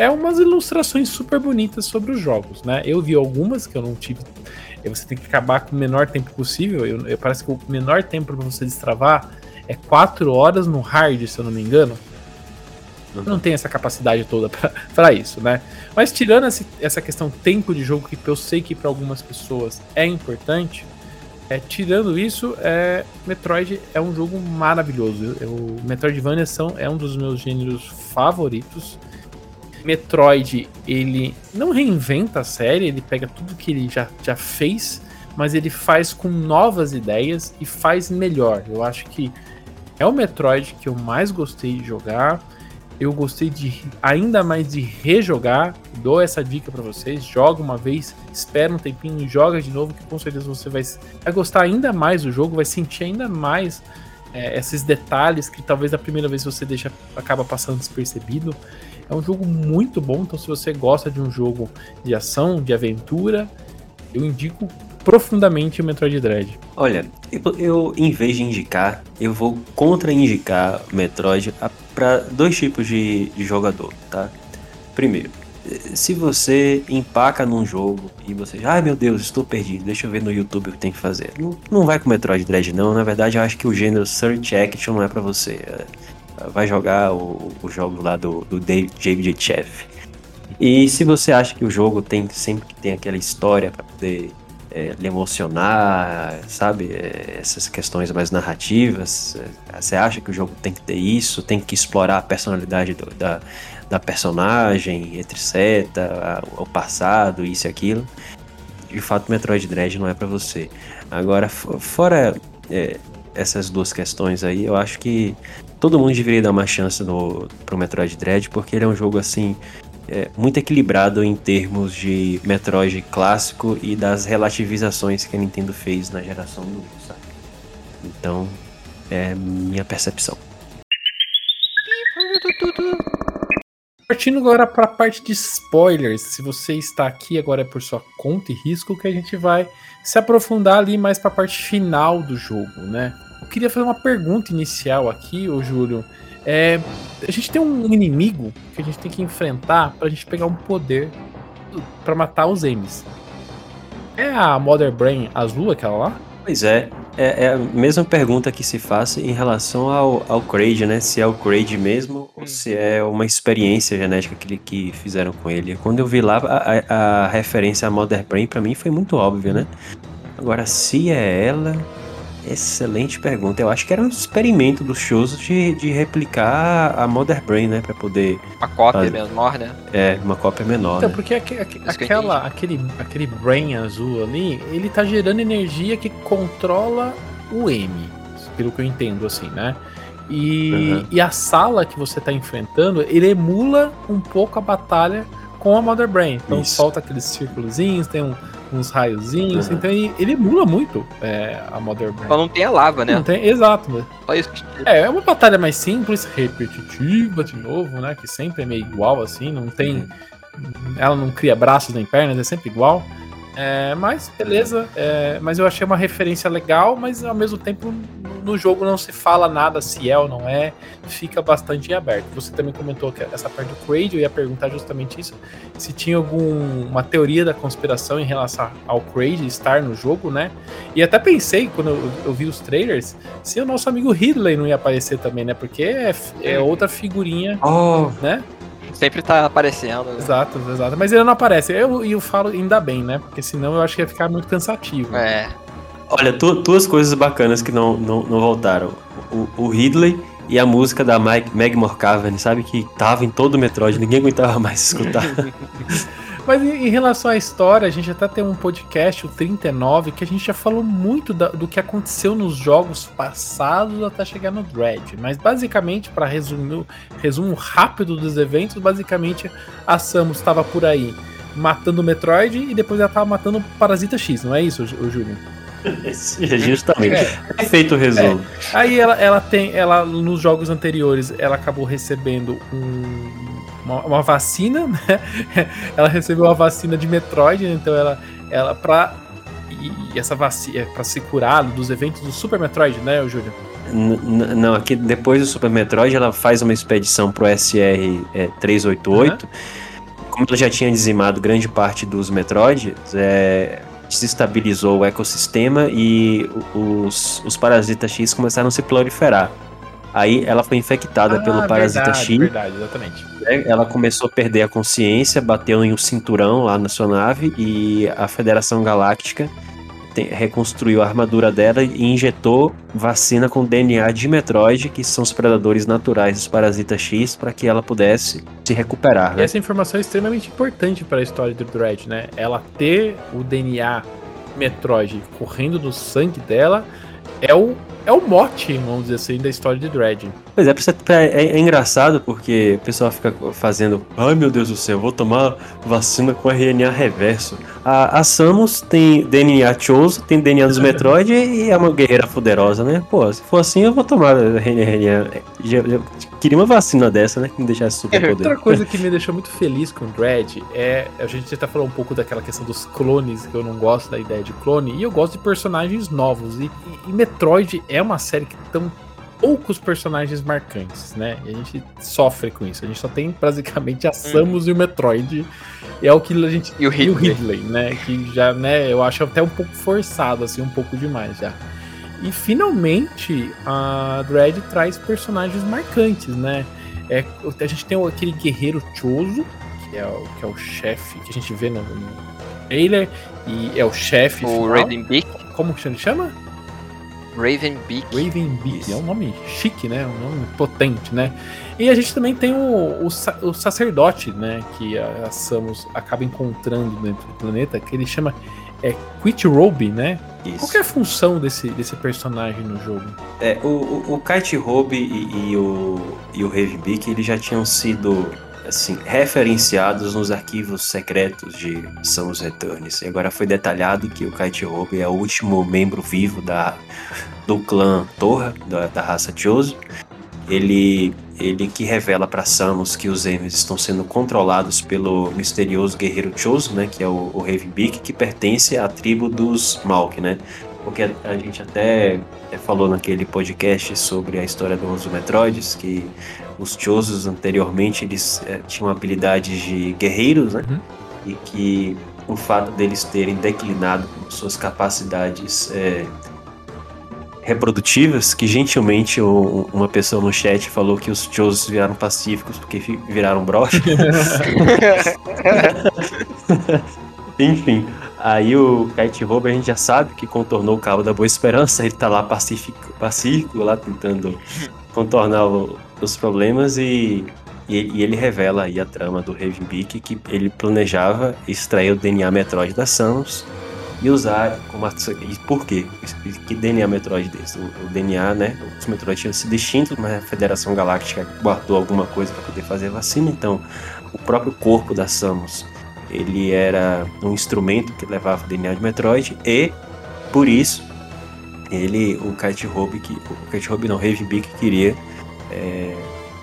É umas ilustrações super bonitas sobre os jogos, né? Eu vi algumas que eu não tive. Você tem que acabar com o menor tempo possível. Eu, eu- parece que o menor tempo para você destravar é 4 horas no hard, se eu não me engano. Não tenho essa capacidade toda para isso, né? Mas tirando esse- essa questão tempo de jogo, que eu sei que para algumas pessoas é importante, é, tirando isso, é, Metroid é um jogo maravilhoso. O Metroidvania são, é um dos meus gêneros favoritos. Metroid, ele não reinventa a série, ele pega tudo que ele já, já fez, mas ele faz com novas ideias e faz melhor. Eu acho que é o Metroid que eu mais gostei de jogar. Eu gostei de ainda mais de rejogar. Dou essa dica pra vocês: joga uma vez, espera um tempinho, joga de novo, que com certeza você vai, vai gostar ainda mais do jogo, vai sentir ainda mais é, esses detalhes que talvez da primeira vez você deixa acaba passando despercebido. É um jogo muito bom, então se você gosta de um jogo de ação, de aventura, eu indico profundamente o Metroid Dread. Olha, eu, eu, em vez de indicar, eu vou contra-indicar Metroid para dois tipos de, de jogador, tá? Primeiro, se você empaca num jogo e você, ai meu Deus, estou perdido, deixa eu ver no YouTube o que tem que fazer. Não, não vai com Metroid Dread não, na verdade eu acho que o gênero Search Action não é para você. Vai jogar o, o jogo lá do, do David David Chef. E se você acha que o jogo tem sempre que tem aquela história para poder é, lhe emocionar, sabe? É, essas questões mais narrativas. é, Você acha que o jogo tem que ter isso, tem que explorar a personalidade do- da, da personagem, etc., a- o passado, isso e aquilo. De fato, Metroid Dread não é pra você. Agora, fo- fora é, essas duas questões aí, eu acho que todo mundo deveria dar uma chance no, pro Metroid Dread, porque ele é um jogo assim é, muito equilibrado em termos de Metroid clássico e das relativizações que a Nintendo fez na geração do sabe? Então, é minha percepção. Partindo agora para a parte de spoilers, se você está aqui agora é por sua conta e risco que a gente vai se aprofundar ali mais para a parte final do jogo, né? Eu queria fazer uma pergunta inicial aqui, ô Júlio. É, a gente tem um inimigo que a gente tem que enfrentar para a gente pegar um poder para matar os M's. É a Mother Brain azul aquela lá? Pois é, é, é a mesma pergunta que se faz em relação ao, ao Kraid, né? Se é o Kraid mesmo ou se é uma experiência genética que, ele- que fizeram com ele. Quando eu vi lá, a, a- a referência à Mother Brain pra mim foi muito óbvia, né? Agora, se é ela, excelente pergunta. Eu acho que era um experimento dos shows de, de replicar a Mother Brain, né? Pra poder. Uma cópia Ah. menor, né? É, uma cópia menor. Então, né? porque aque- aque- aquela, aquele, aquele brain azul ali, ele tá gerando energia que controla o M, pelo que eu entendo, assim, né? E, Uhum. e a sala que você tá enfrentando, ele emula um pouco a batalha com a Mother Brain. Então Isso. solta aqueles círculozinhos, tem um- uns raiozinhos, Uhum. então ele, ele emula muito é, a Mother Brain. Só não tem a lava, né? Não tem, exato, né? Só isso. É, é uma batalha mais simples, repetitiva de novo, né? Que sempre é meio igual, assim, não tem. Ela não cria braços nem pernas, é sempre igual. É, mas beleza, é, mas eu achei uma referência legal, mas ao mesmo tempo no- jogo não se fala nada se é ou não é, fica bastante em aberto. Você também comentou que essa parte do Kraid, eu ia perguntar justamente isso, se tinha alguma teoria da conspiração em relação ao Kraid estar no jogo, né? E até pensei, quando eu, eu vi os trailers, se o nosso amigo Ridley não ia aparecer também, né? Porque é, é outra figurinha, Oh, né? Sempre tá aparecendo. né? Exato, exato. Mas ele não aparece. Eu, e eu falo ainda bem, né? Porque senão eu acho que ia ficar muito cansativo. É. Olha, tu- duas coisas bacanas que não, não, não voltaram. O, o Ridley e a música da Mike, Meg Morcaven, sabe? Que tava em todo o Metroid, ninguém aguentava mais escutar. Mas em, relação à história, a gente até tem um podcast, o 39, que a gente já falou muito da- do que aconteceu nos jogos passados até chegar no Dread. Mas basicamente, para resumir, resumo rápido dos eventos, basicamente a Samus estava por aí matando o Metroid e depois ela tava matando o Parasita X, não é isso, Jú- Júlio? É, Justamente. Perfeito resumo. Aí ela, ela tem, ela nos jogos anteriores, ela acabou recebendo um- uma, uma vacina, né? Ela recebeu uma vacina de Metroid, né? então ela, ela pra e, e essa vacina para se curar dos eventos do Super Metroid, né, Júlio? N- Não, aqui depois do Super Metroid ela faz uma expedição pro SR é, 388. Como ela já tinha dizimado grande parte dos Metroids, é, desestabilizou o ecossistema e os, os parasitas X começaram a se proliferar. Aí ela foi infectada pelo parasita Ah, verdade, X. Verdade, exatamente. né? Ela começou a perder a consciência, bateu em um cinturão lá na sua nave e a Federação Galáctica te- reconstruiu a armadura dela e injetou vacina com DNA de Metroid, que são os predadores naturais dos parasitas X, para que ela pudesse se recuperar. E Né? essa informação é extremamente importante para a história do Dread, né? Ela ter o DNA Metroid correndo no sangue dela é o, é o mote, vamos dizer assim, da história de Dread. Pois é, é, é engraçado porque o pessoal fica fazendo. Ai meu Deus do céu, vou tomar vacina com RNA reverso. A, a Samus tem DNA Choso, tem DNA dos Metroid e é uma guerreira poderosa, né? Pô, se for assim eu vou tomar RNA. Já- queria uma vacina dessa, né? Que me deixasse super Outra poder. coisa que me deixou muito feliz com o Dread é. A gente até falou um pouco daquela questão dos clones, que eu não gosto da ideia de clone, e eu gosto de personagens novos. E, e- e Metroid é uma série que tão poucos personagens marcantes, né? E a gente sofre com isso. A gente só tem basicamente a Samus e o Metroid. E é o que a gente. E o E o Ridley. Ridley, né? Que já, né, eu acho até um pouco forçado, assim, um pouco demais já. E finalmente a Dread traz personagens marcantes, né? É, a gente tem aquele guerreiro Choso, que é o, que é o chefe que a gente vê no, no trailer, e é o chefe. O final. Ravenbeak. Como que ele chama? Ravenbeak. Ravenbeak. Isso. É um nome chique, né? Um nome potente, né? E a gente também tem o, o, o sacerdote, né? Que a, a Samus acaba encontrando dentro do planeta, que ele chama é, Quit Robe, né? Isso. Qual é a função desse, desse personagem no jogo? É, o, o, o Kite Hobe e, e o, e o Ravenbeak, eles já tinham sido assim, referenciados nos arquivos secretos de Samus Returns. E agora foi detalhado que o Kite Hobe é o último membro vivo da, do clã Torra, da, da raça Chozo. Ele, ele que revela para Samus que os Emes estão sendo controlados pelo misterioso guerreiro Chozo, né, que é o, o Ravenbeak, que pertence à tribo dos Malk, né? Porque a, a gente até falou naquele podcast sobre a história dos Metroids, que os Chozos anteriormente eles é, tinham habilidades de guerreiros, né? Uhum. E que o fato deles terem declinado suas capacidades é, reprodutivas, que gentilmente uma pessoa no chat falou que os Chozos viraram pacíficos porque viraram brocha. Enfim, aí o Kite Robo a gente já sabe que contornou o Cabo da Boa Esperança, ele tá lá pacífico, pacífico lá tentando contornar o- os problemas e, e, e ele revela aí a trama do Ravenbeak que ele planejava extrair o DNA Metroid da Samus e usar como e por quê? Que DNA Metroid desse? O, o DNA, né? Os Metroid tinham sido extintos, mas a Federação Galáctica guardou alguma coisa para poder fazer vacina, então o próprio corpo da Samus ele era um instrumento que levava o DNA de Metroid e por isso ele o Kite Hobe que o Kite Hobe não Ravenbeak queria é,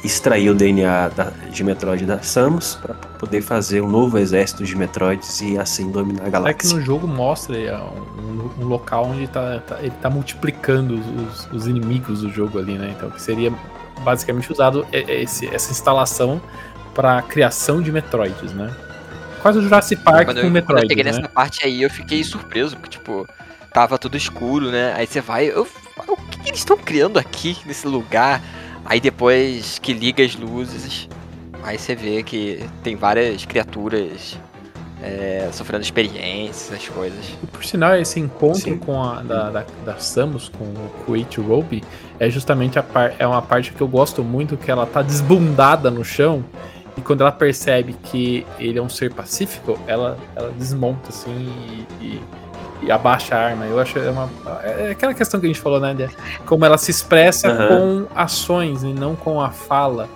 extrair o DNA da- de Metroid da Samus para poder fazer um novo exército de Metroids e assim dominar a É que galáxia. no jogo mostra é, um, um local onde tá, tá- ele tá multiplicando os, os- os inimigos do jogo ali, né? Então que seria basicamente usado esse- essa instalação para criação de Metroids, né? Quase o Jurassic Park Quando com eu, quando eu Metroid, cheguei né? nessa parte aí, eu fiquei surpreso, porque, tipo, tava tudo escuro, né? Aí você vai, eu, o que, que eles estão criando aqui, nesse lugar? Aí depois que liga as luzes, Aí você vê que tem várias criaturas é, sofrendo experiências, essas coisas. E por sinal, esse encontro Sim. com a da, da, da Samus com o Kuwait Robe é justamente a par, é uma parte que eu gosto muito, que ela tá desbundada no chão. E quando ela percebe que ele é um ser pacífico, ela, ela desmonta assim e, e- e abaixa a arma. Eu acho é uma. É aquela questão que a gente falou, né? de Como ela se expressa Aham. com ações e não com a fala.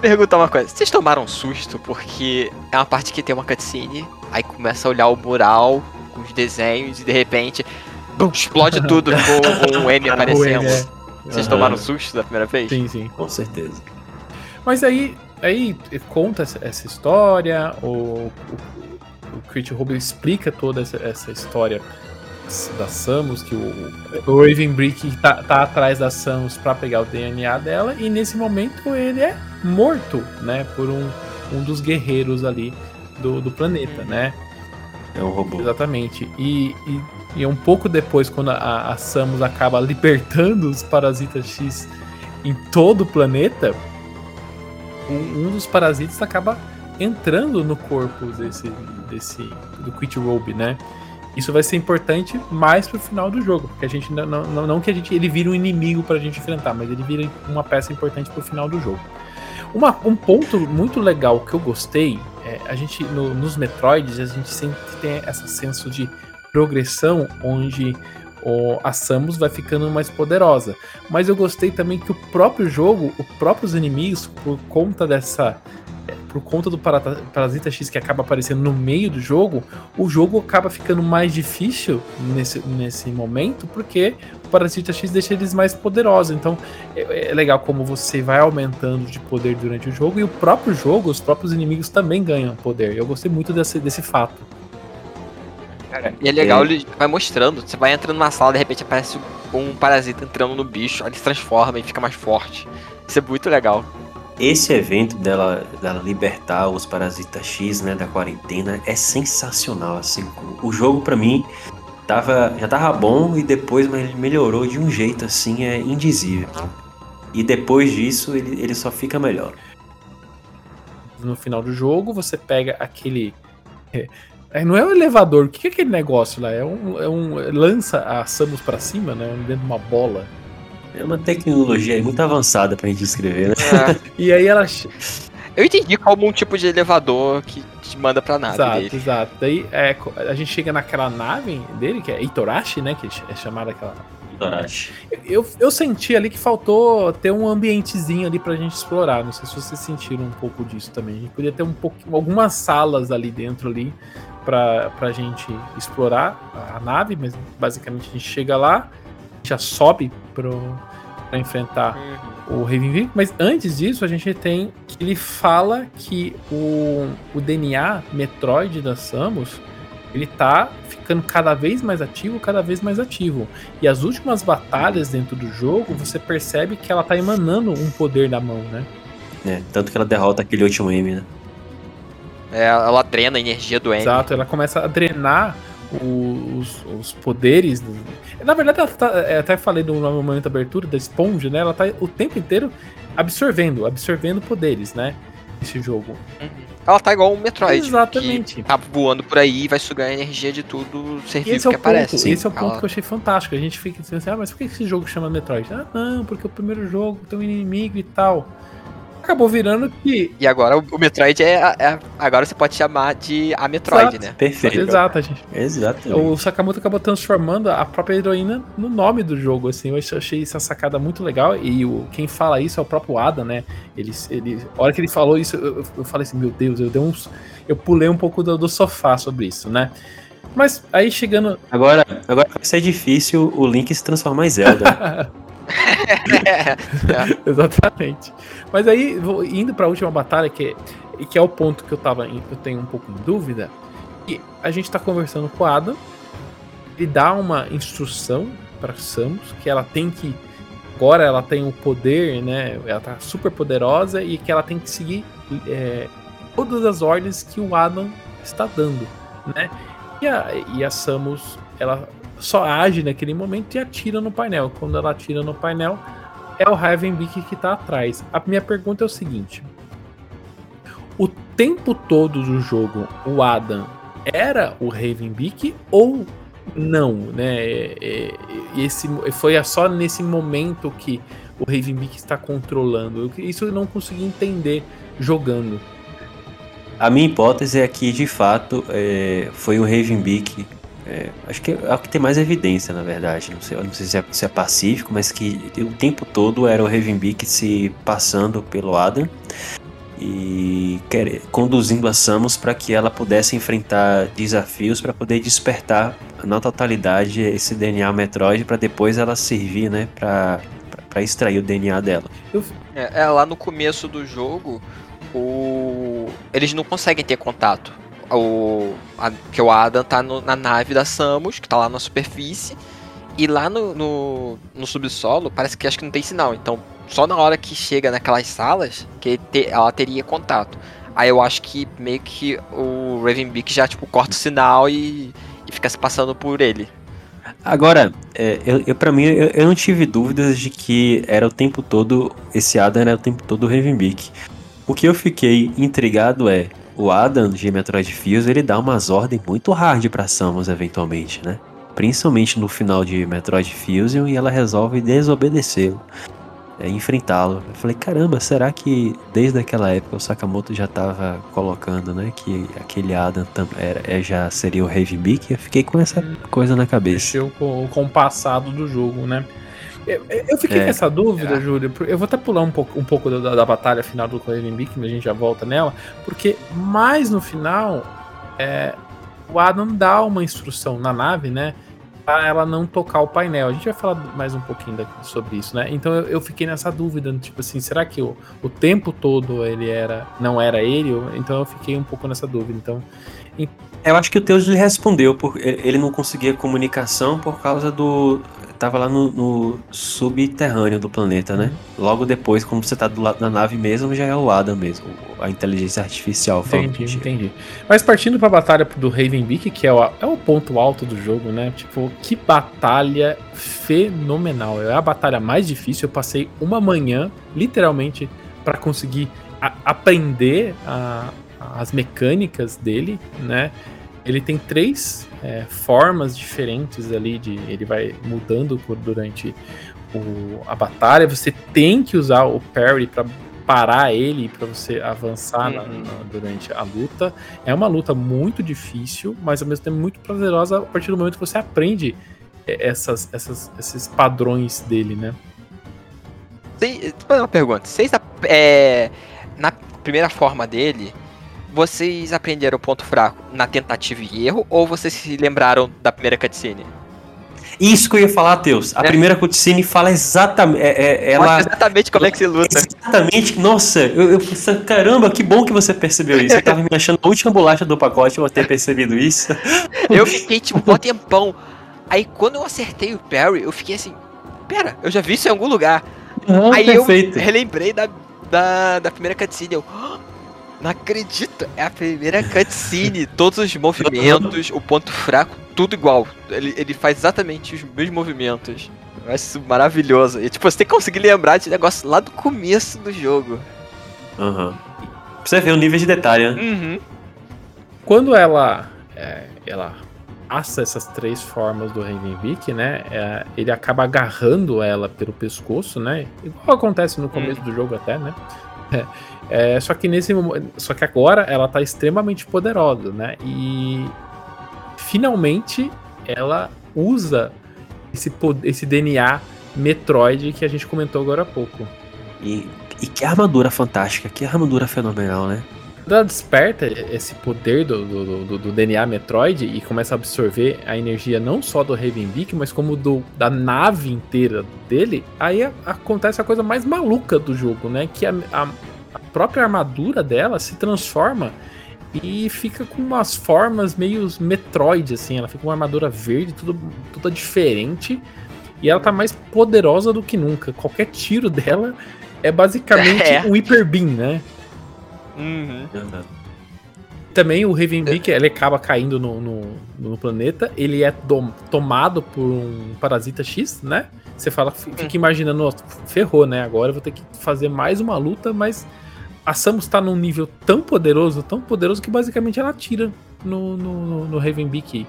Perguntar uma coisa, vocês tomaram um susto porque é uma parte que tem uma cutscene, aí começa a olhar o mural com os desenhos e de repente bum, explode tudo com um M aparecendo. Ou é- Vocês Aham. tomaram um susto da primeira vez? Sim, sim. Com certeza. Mas aí, aí conta essa, essa história, o, o, Crit Rubio explica toda essa, essa história da Samus, que o, o Raven Brick tá, tá atrás da Samus pra pegar o DNA dela, e nesse momento ele é morto, né, por um, um dos guerreiros ali do, do planeta, né? É um robô. Exatamente. E, e, e um pouco depois, quando a, a Samus acaba libertando os parasitas X em todo o planeta, um, um dos parasitas acaba entrando no corpo desse, desse do Quit Robe, né? Isso vai ser importante mais pro final do jogo, porque a gente não, não, não que a gente ele vire um inimigo pra gente enfrentar, mas ele vira uma peça importante pro final do jogo. Uma- um ponto muito legal que eu gostei, é, a gente no- nos Metroids a gente sempre tem esse senso de progressão onde o, a Samus vai ficando mais poderosa. Mas eu gostei também que o próprio jogo, os próprios inimigos, por conta dessa. É, Por conta do Parasita X que acaba aparecendo no meio do jogo, o jogo acaba ficando mais difícil nesse, nesse momento, porque o Parasita X deixa eles mais poderosos. Então é, é legal como você vai aumentando de poder durante o jogo, e o próprio jogo, os próprios inimigos também ganham poder. Eu gostei muito desse, desse fato. E é legal, ele vai mostrando. Você vai entrando numa sala, de repente aparece um parasita entrando no bicho, aí ele se transforma e fica mais forte. Isso é muito legal. Esse evento dela, dela libertar os parasitas X, né, da quarentena, é sensacional, assim. O jogo, pra mim, tava, já tava bom e depois mas ele melhorou de um jeito, assim, é indizível. E depois disso, ele, ele só fica melhor. no final do jogo, você pega aquele. é, não é um elevador, o que é aquele negócio lá? É um. É um lança a Samus pra cima, né? Dentro de uma bola. É uma tecnologia muito avançada pra gente descrever, né? E aí ela. Eu entendi como um tipo de elevador que te manda pra nave exato, dele. exato. Daí é, a gente chega naquela nave dele, que é Itorashi, né? Que é chamada aquela. Dorachi. Eu, eu senti ali que faltou ter um ambientezinho ali pra gente explorar. Não sei se vocês sentiram um pouco disso também. A gente podia ter um pouquinho, algumas salas ali dentro ali pra, pra gente explorar a nave, mas basicamente a gente chega lá, já sobe pro, pra enfrentar o Raven Mas antes disso, a gente tem que ele fala que o, o DNA Metroid da Samus ele tá ficando cada vez mais ativo, cada vez mais ativo. E as últimas batalhas dentro do jogo, você percebe que ela tá emanando um poder da mão, né? É, tanto que ela derrota aquele último M, né? É, ela drena a energia do M. Exato, ela começa a drenar os, os poderes. Na verdade, ela tá, é, até falei no momento da abertura da esponja, né? Ela tá o tempo inteiro absorvendo, absorvendo poderes, né? Esse jogo. Ela tá igual um Metroid. Exatamente. Que tá voando por aí e vai sugar a energia de tudo ser vivo é, que o aparece. ponto, esse é o Ela- ponto que eu achei fantástico. A gente fica dizendo assim, ah, mas por que esse jogo chama Metroid? Ah, não, porque o primeiro jogo tem um inimigo e tal. Acabou virando que. E agora o, Metroid é, é- Agora você pode chamar de a Metroid, Exato. né? Perfeito. Exato, a gente. Exatamente. O Sakamoto acabou transformando a própria heroína no nome do jogo, assim. Eu ach- achei essa sacada muito legal. E o, quem fala isso é o próprio Ada, né? Ele, ele, a hora que ele falou isso, eu, eu- eu falei assim, meu Deus, eu dei uns. Eu pulei um pouco do, do sofá sobre isso, né? Mas aí chegando. Agora, agora vai ser difícil o Link se transformar em Zelda. Exatamente. Mas aí, vou- indo pra última batalha, que é, que é o ponto que eu tava. eu tenho um pouco em dúvida. E a gente tá conversando com o Adam. Ele dá uma instrução pra Samus que ela tem que. Agora ela tem o poder, né? Ela tá super poderosa e que ela tem que seguir é, todas as ordens que o Adam está dando, né? E a, e a Samus, ela só age naquele momento e atira no painel. Quando ela atira no painel, é o Ravenbeak que tá atrás. A minha pergunta é o seguinte: o tempo todo do jogo o Adam era o Ravenbeak ou não, né? É, é, esse foi só nesse momento que o Ravenbeak está controlando. Isso eu não consegui entender jogando. A minha hipótese é que, de fato, é, foi o Ravenbeak. É, acho que é o que tem mais evidência, na verdade. Não sei, não sei se, é, se é pacífico, mas que o tempo todo era o Ravenbeak se passando pelo Adam e quer, conduzindo a Samus para que ela pudesse enfrentar desafios para poder despertar na totalidade esse DNA Metroid para depois ela servir, né, para para extrair o DNA dela. É, é, lá no começo do jogo, o eles não conseguem ter contato. O a, que o Adam tá no, na nave da Samus, que tá lá na superfície, e lá no, no, no subsolo parece que acho que não tem sinal. Então só na hora que chega naquelas salas que te, ela teria contato. Aí eu acho que meio que o Ravenbeak já tipo corta o sinal e, e fica se passando por ele. Agora, é, eu, eu para mim eu, eu, não tive dúvidas de que era o tempo todo esse Adam era o tempo todo o Ravenbeak. O que eu fiquei intrigado é o Adam de Metroid Fuse ele dá umas ordens muito hard para Samus eventualmente, né? Principalmente no final de Metroid Fusion e ela resolve desobedecê-lo é, enfrentá-lo. Eu falei, caramba, será que desde aquela época o Sakamoto já estava colocando, né, que aquele Adam era, é, já seria o Heavy Beak? Eu fiquei com essa coisa na cabeça. Mexeu com, com o passado do jogo, né? Eu, fiquei é, com essa dúvida, é. Júlio. Eu vou até pular um pouco, um pouco da, da batalha final do Raven Beak, mas a gente já volta nela, porque mais no final, é, o Adam dá uma instrução na nave, né? para ela não tocar o painel. A gente vai falar mais um pouquinho daqui sobre isso, né? Então eu, eu, fiquei nessa dúvida, tipo assim, será que o, o tempo todo ele era, não era ele? Então eu fiquei um pouco nessa dúvida. Então, eu acho que o Teus lhe respondeu, porque ele não conseguia comunicação por causa do tava lá no, no, subterrâneo do planeta, né? Logo depois, como você tá do lado da nave mesmo, já é o Adam mesmo, a inteligência artificial. Entendi, entendi. Mas partindo pra batalha do Ravenbeak, que é o, é o ponto alto do jogo, né? Tipo, que batalha fenomenal. É a batalha mais difícil. Eu passei uma manhã, literalmente, para conseguir a, aprender a, as mecânicas dele, né? Ele tem três é, formas diferentes ali de ele vai mudando por, durante o, a batalha. Você tem que usar o parry para parar ele para você avançar uhum. na, na, durante a luta. É uma luta muito difícil, mas ao mesmo tempo muito prazerosa a partir do momento que você aprende é, essas, essas, esses padrões dele, né? Tem, uma pergunta. Vocês é, na primeira forma dele, vocês aprenderam o ponto fraco na tentativa e erro ou vocês se lembraram da primeira cutscene? Isso que eu ia falar, Teus. A é. primeira cutscene fala exatamente. É, é, ela, exatamente como é que se luta. Exatamente. Nossa, eu, eu caramba, que bom que você percebeu isso. Eu tava me achando a última bolacha do pacote eu ter percebido isso. eu fiquei tipo, um tempão. Aí quando eu acertei o parry, eu fiquei assim, pera, eu já vi isso em algum lugar. Uhum, Aí perfeito. eu relembrei da, da, da primeira cutscene. Eu, não acredito, é a primeira cutscene, todos os movimentos, o ponto fraco, tudo igual. Ele, ele faz exatamente os mesmos movimentos. Eu acho isso maravilhoso. E tipo, você tem que conseguir lembrar de negócio lá do começo do jogo. Aham. Uhum. Pra você ver o nível de detalhe, né? Uhum. Quando ela. É, ela passa essas três formas do Ravenbeak, né? É, ele acaba agarrando ela pelo pescoço, né? Igual acontece no começo uhum. do jogo até, né? É, é, só que nesse só que agora ela tá extremamente poderosa, né? E finalmente ela usa esse, esse DNA Metroid que a gente comentou agora há pouco. E, e que armadura fantástica, que armadura fenomenal, né? Quando ela desperta esse poder do, do, do, do, DNA Metroid e começa a absorver a energia não só do Ravenbeak, mas como do, da nave inteira dele, aí acontece a coisa mais maluca do jogo, né? Que a, a própria armadura dela se transforma e fica com umas formas meio Metroid, assim. Ela fica com uma armadura verde, tudo, toda diferente. E ela tá mais poderosa do que nunca. Qualquer tiro dela é basicamente é. um Hyper Beam, né? Uhum. Também o Ravenbeak, ele acaba caindo no, no, no planeta. Ele é dom, tomado por um parasita X, né? Você fala, fica hum. imaginando, ferrou, né? Agora eu vou ter que fazer mais uma luta, mas a Samus tá num nível tão poderoso, tão poderoso, que basicamente ela atira no, no, no Ravenbeak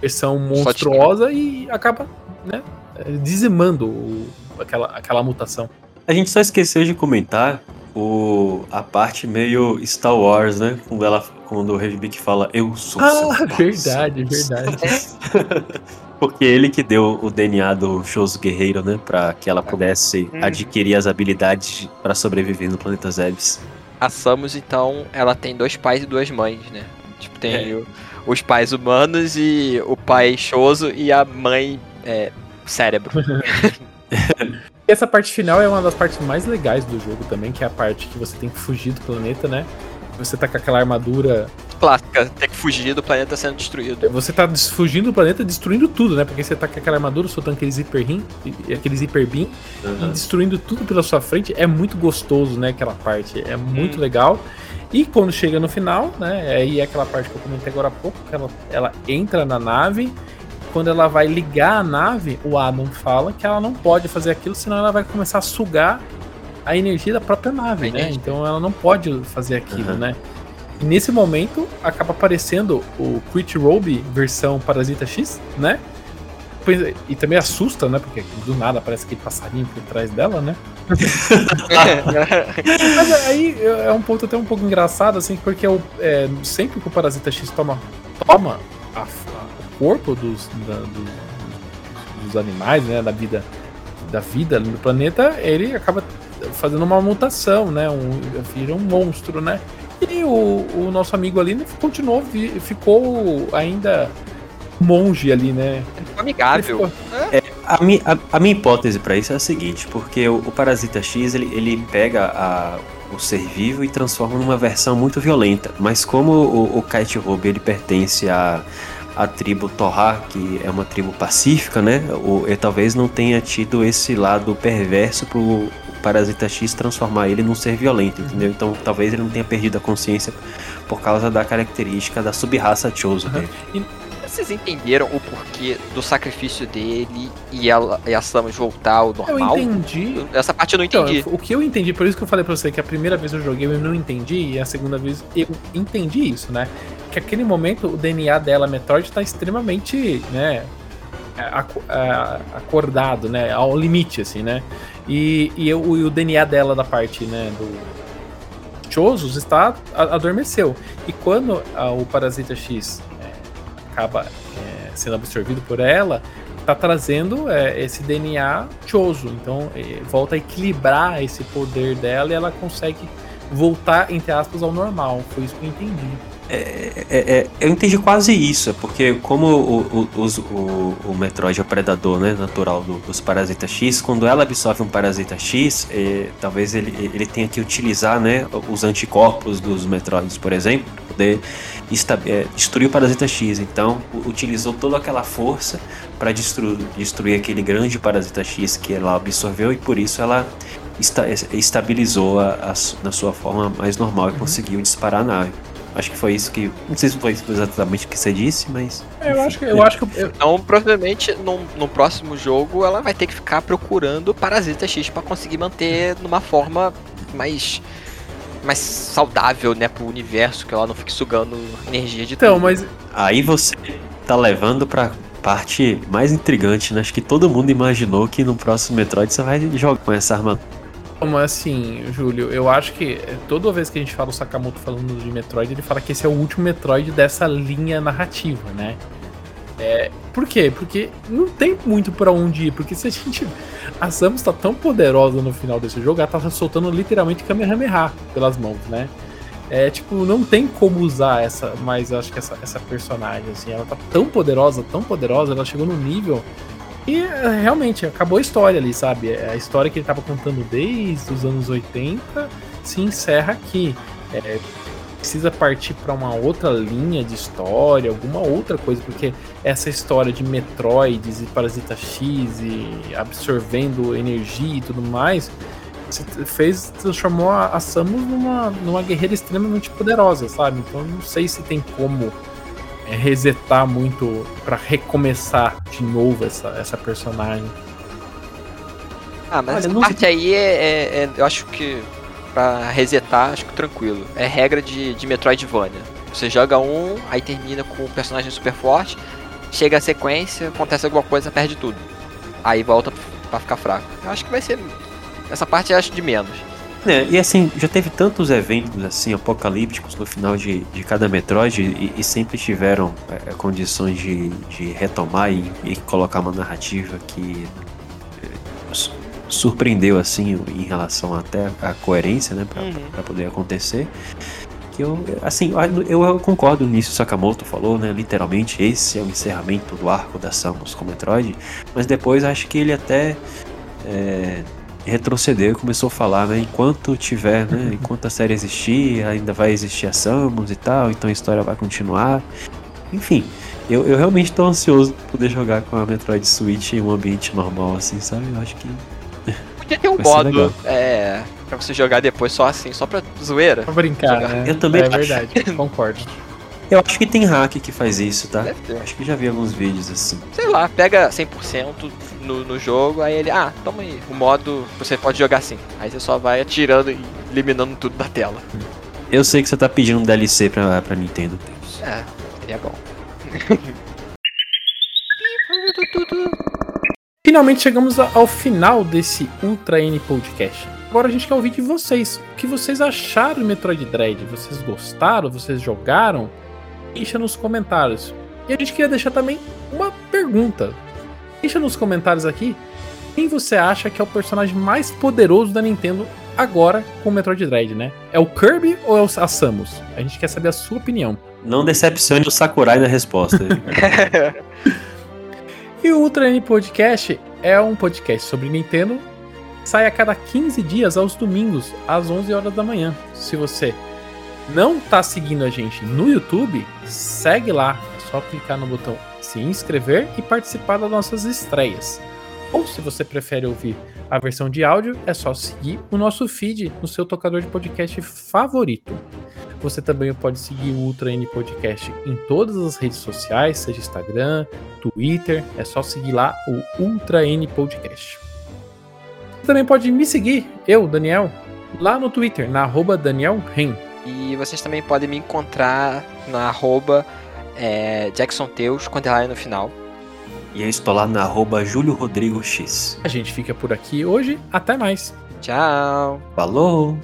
versão monstruosa e acaba, né, dizimando o, aquela, aquela mutação. A gente só esqueceu de comentar o, a parte meio Star Wars, né? Quando, ela, quando o Ravenbeak fala, eu sou Ah, verdade, verdade. Porque ele que deu o DNA do Shoso Guerreiro, né? Pra que ela pudesse Hum. adquirir as habilidades pra sobreviver no planeta Zebes. A Samus, então, ela tem dois pais e duas mães, né? Tipo, tem É. o- os pais humanos e o pai choso e a mãe é, cérebro. Essa parte final é uma das partes mais legais do jogo também, que é a parte que você tem que fugir do planeta, né? Você tá com aquela armadura. Clássica, ter que fugir do planeta sendo destruído. Você tá fugindo do planeta, destruindo tudo, né? Porque você tá com aquela armadura, soltando aqueles hiper rim, aqueles hiper beam, e destruindo tudo pela sua frente. É muito gostoso, né? Aquela parte. É muito Hum. legal. E quando chega no final, né? Aí é aquela parte que eu comentei agora há pouco, que ela, ela entra na nave. Quando ela vai ligar a nave, o Adam fala que ela não pode fazer aquilo, senão ela vai começar a sugar a energia da própria nave, A né? energia. Então ela não pode fazer aquilo, Uhum. né? E nesse momento acaba aparecendo o Quit Robe versão Parasita X, né? Pois- E também assusta, né? Porque do nada aparece aquele passarinho por trás dela, né? Mas aí é um ponto até um pouco engraçado, assim, porque o, é, sempre que o Parasita X toma, toma a- a- o corpo dos, da- dos, dos animais, né? Da vida, da vida ali no planeta, ele acaba fazendo uma mutação, né? Um, vira um monstro, né? E o, o nosso amigo ali continuou, vi- ficou ainda monge ali, né? Amigável. ficou- A, mi, a, a minha hipótese pra isso é a seguinte, porque o, o Parasita X ele, ele pega a- o ser vivo e transforma numa versão muito violenta. Mas como o, o Kite Robe ele pertence à a tribo Torra, que é uma tribo pacífica, né? O, ele talvez não tenha tido esse lado perverso pro Parasita X transformar ele num ser violento, entendeu? Então talvez ele não tenha perdido a consciência por causa da característica da sub-raça Chozo dele. Vocês entenderam o porquê do sacrifício dele e, ela, e a Samus voltar ao Eu normal? entendi. Essa parte eu não Então, entendi. o que eu entendi, por isso que eu falei pra você que a primeira vez eu joguei eu não entendi, e a segunda vez eu entendi isso, né? Que aquele momento o DNA dela, Metroid, tá extremamente, né? acordado, né? Ao limite, assim, né? E, e, eu- e o DNA dela da parte, né? Do Chosos está adormeceu. E quando a- o Parasita X é, acaba é, sendo absorvido por ela, tá trazendo é, esse DNA Choso. Então é, volta a equilibrar esse poder dela e ela consegue voltar, entre aspas, ao normal. Foi isso que eu entendi. É, é, eu entendi quase isso, é porque como o, o, os- o, o Metroid é o predador né, natural do- dos Parasita X, quando ela absorve um Parasita X, é, talvez ele, ele tenha que utilizar né, os anticorpos dos Metroids, por exemplo, para poder é, destruir o Parasita X. Então, utilizou toda aquela força para destruir, destruir aquele grande Parasita X que ela absorveu e por isso ela esta- estabilizou a, a na sua forma mais normal e conseguiu disparar a nave. Acho que foi isso que. Não sei se foi exatamente o que você disse, mas. É, Eu acho que eu acho que eu- Então, provavelmente, no, no próximo jogo, ela vai ter que ficar procurando Parasita X pra conseguir manter numa forma mais mais saudável, né, pro universo, que ela não fique sugando energia de então, tudo. mas Aí você tá levando pra parte mais intrigante, né? Acho que todo mundo imaginou que no próximo Metroid você vai jogar com essa armadura. Mas assim, Júlio, eu acho que é, toda vez que a gente fala o Sakamoto falando de Metroid, ele fala que esse é o último Metroid dessa linha narrativa, né? É, por quê? Porque não tem muito pra onde ir, porque se a gente. A Samus tá tão poderosa no final desse jogo, ela tá soltando literalmente Kamehameha pelas mãos, né? É, tipo, não tem como usar essa, mas acho que essa, essa personagem, assim, ela tá tão poderosa, tão poderosa, ela chegou no nível e realmente acabou a história ali, sabe? É, A história que ele tava contando desde os anos 80 se encerra aqui. É, precisa partir para uma outra linha de história, alguma outra coisa, porque essa história de Metroids e Parasita X e absorvendo energia e tudo mais fez transformou a, a Samus numa, numa guerreira extremamente poderosa, sabe? Então não sei se tem como resetar muito pra recomeçar de novo essa, essa personagem. Ah, mas Olha, essa não- parte aí é, é- é- Eu acho que pra resetar, acho que tranquilo. É regra de, de Metroidvania. Você joga um, aí termina com o personagem super forte, chega a sequência, acontece alguma coisa, perde tudo. Aí volta pra ficar fraco. Eu acho que vai ser. Essa parte eu acho de menos. É, e assim, já teve tantos eventos assim, apocalípticos no final de, de cada Metroid e, e sempre tiveram é, condições de, de retomar e, e colocar uma narrativa que é, su- surpreendeu assim em relação até à coerência, né, pra, Uhum. poder acontecer. Que eu, assim, eu, eu concordo nisso, Sakamoto falou, né, literalmente esse é o encerramento do arco da Samus com Metroid, mas depois acho que ele até é, retrocedeu e começou a falar, né? Enquanto tiver, né? Enquanto a série existir, ainda vai existir a Samus e tal, então a história vai continuar. Enfim, eu, eu realmente tô ansioso por poder jogar com a Metroid Switch em um ambiente normal, assim, sabe? Eu acho que. Podia ter um modo é, pra você jogar depois só assim, só pra zoeira. Pra brincar, né? Eu também É acho. verdade, concordo. Eu acho que tem hack que faz isso, tá? Deve ter. Acho que já vi alguns vídeos assim. Sei lá, pega 100% no, no jogo, aí ele, ah, toma aí, o modo você pode jogar assim. Aí você só vai atirando e eliminando tudo da tela. Eu sei que você tá pedindo um DLC pra, pra Nintendo. É, seria bom. Finalmente chegamos ao final desse Ultra N Podcast. Agora a gente quer ouvir de vocês. O que vocês acharam do Metroid Dread? Vocês gostaram? Vocês jogaram? Deixa nos comentários. E a gente queria deixar também uma pergunta. Deixa nos comentários aqui quem você acha que é o personagem mais poderoso da Nintendo agora com o Metroid Dread, né? É o Kirby ou é o- a Samus? A gente quer saber a sua opinião. Não decepcione o Sakurai na resposta. E o Ultra N Podcast é um podcast sobre Nintendo. Sai a cada 15 dias aos domingos, às 11 horas da manhã. Se você não tá seguindo a gente no YouTube, segue lá. Só clicar no botão se inscrever e participar das nossas estreias. Ou se você prefere ouvir a versão de áudio, é só seguir o nosso feed no seu tocador de podcast favorito. Você também pode seguir o Ultra N Podcast em todas as redes sociais, seja Instagram, Twitter, é só seguir lá o Ultra N Podcast. Você também pode me seguir, eu, Daniel, lá no Twitter, na arroba Daniel Ren. E vocês também podem me encontrar na arroba é, Jackson Teus, com underline no final. e eu estou lá na arroba Júlio Rodrigo X. A gente fica por aqui hoje, até mais! Tchau! Falou!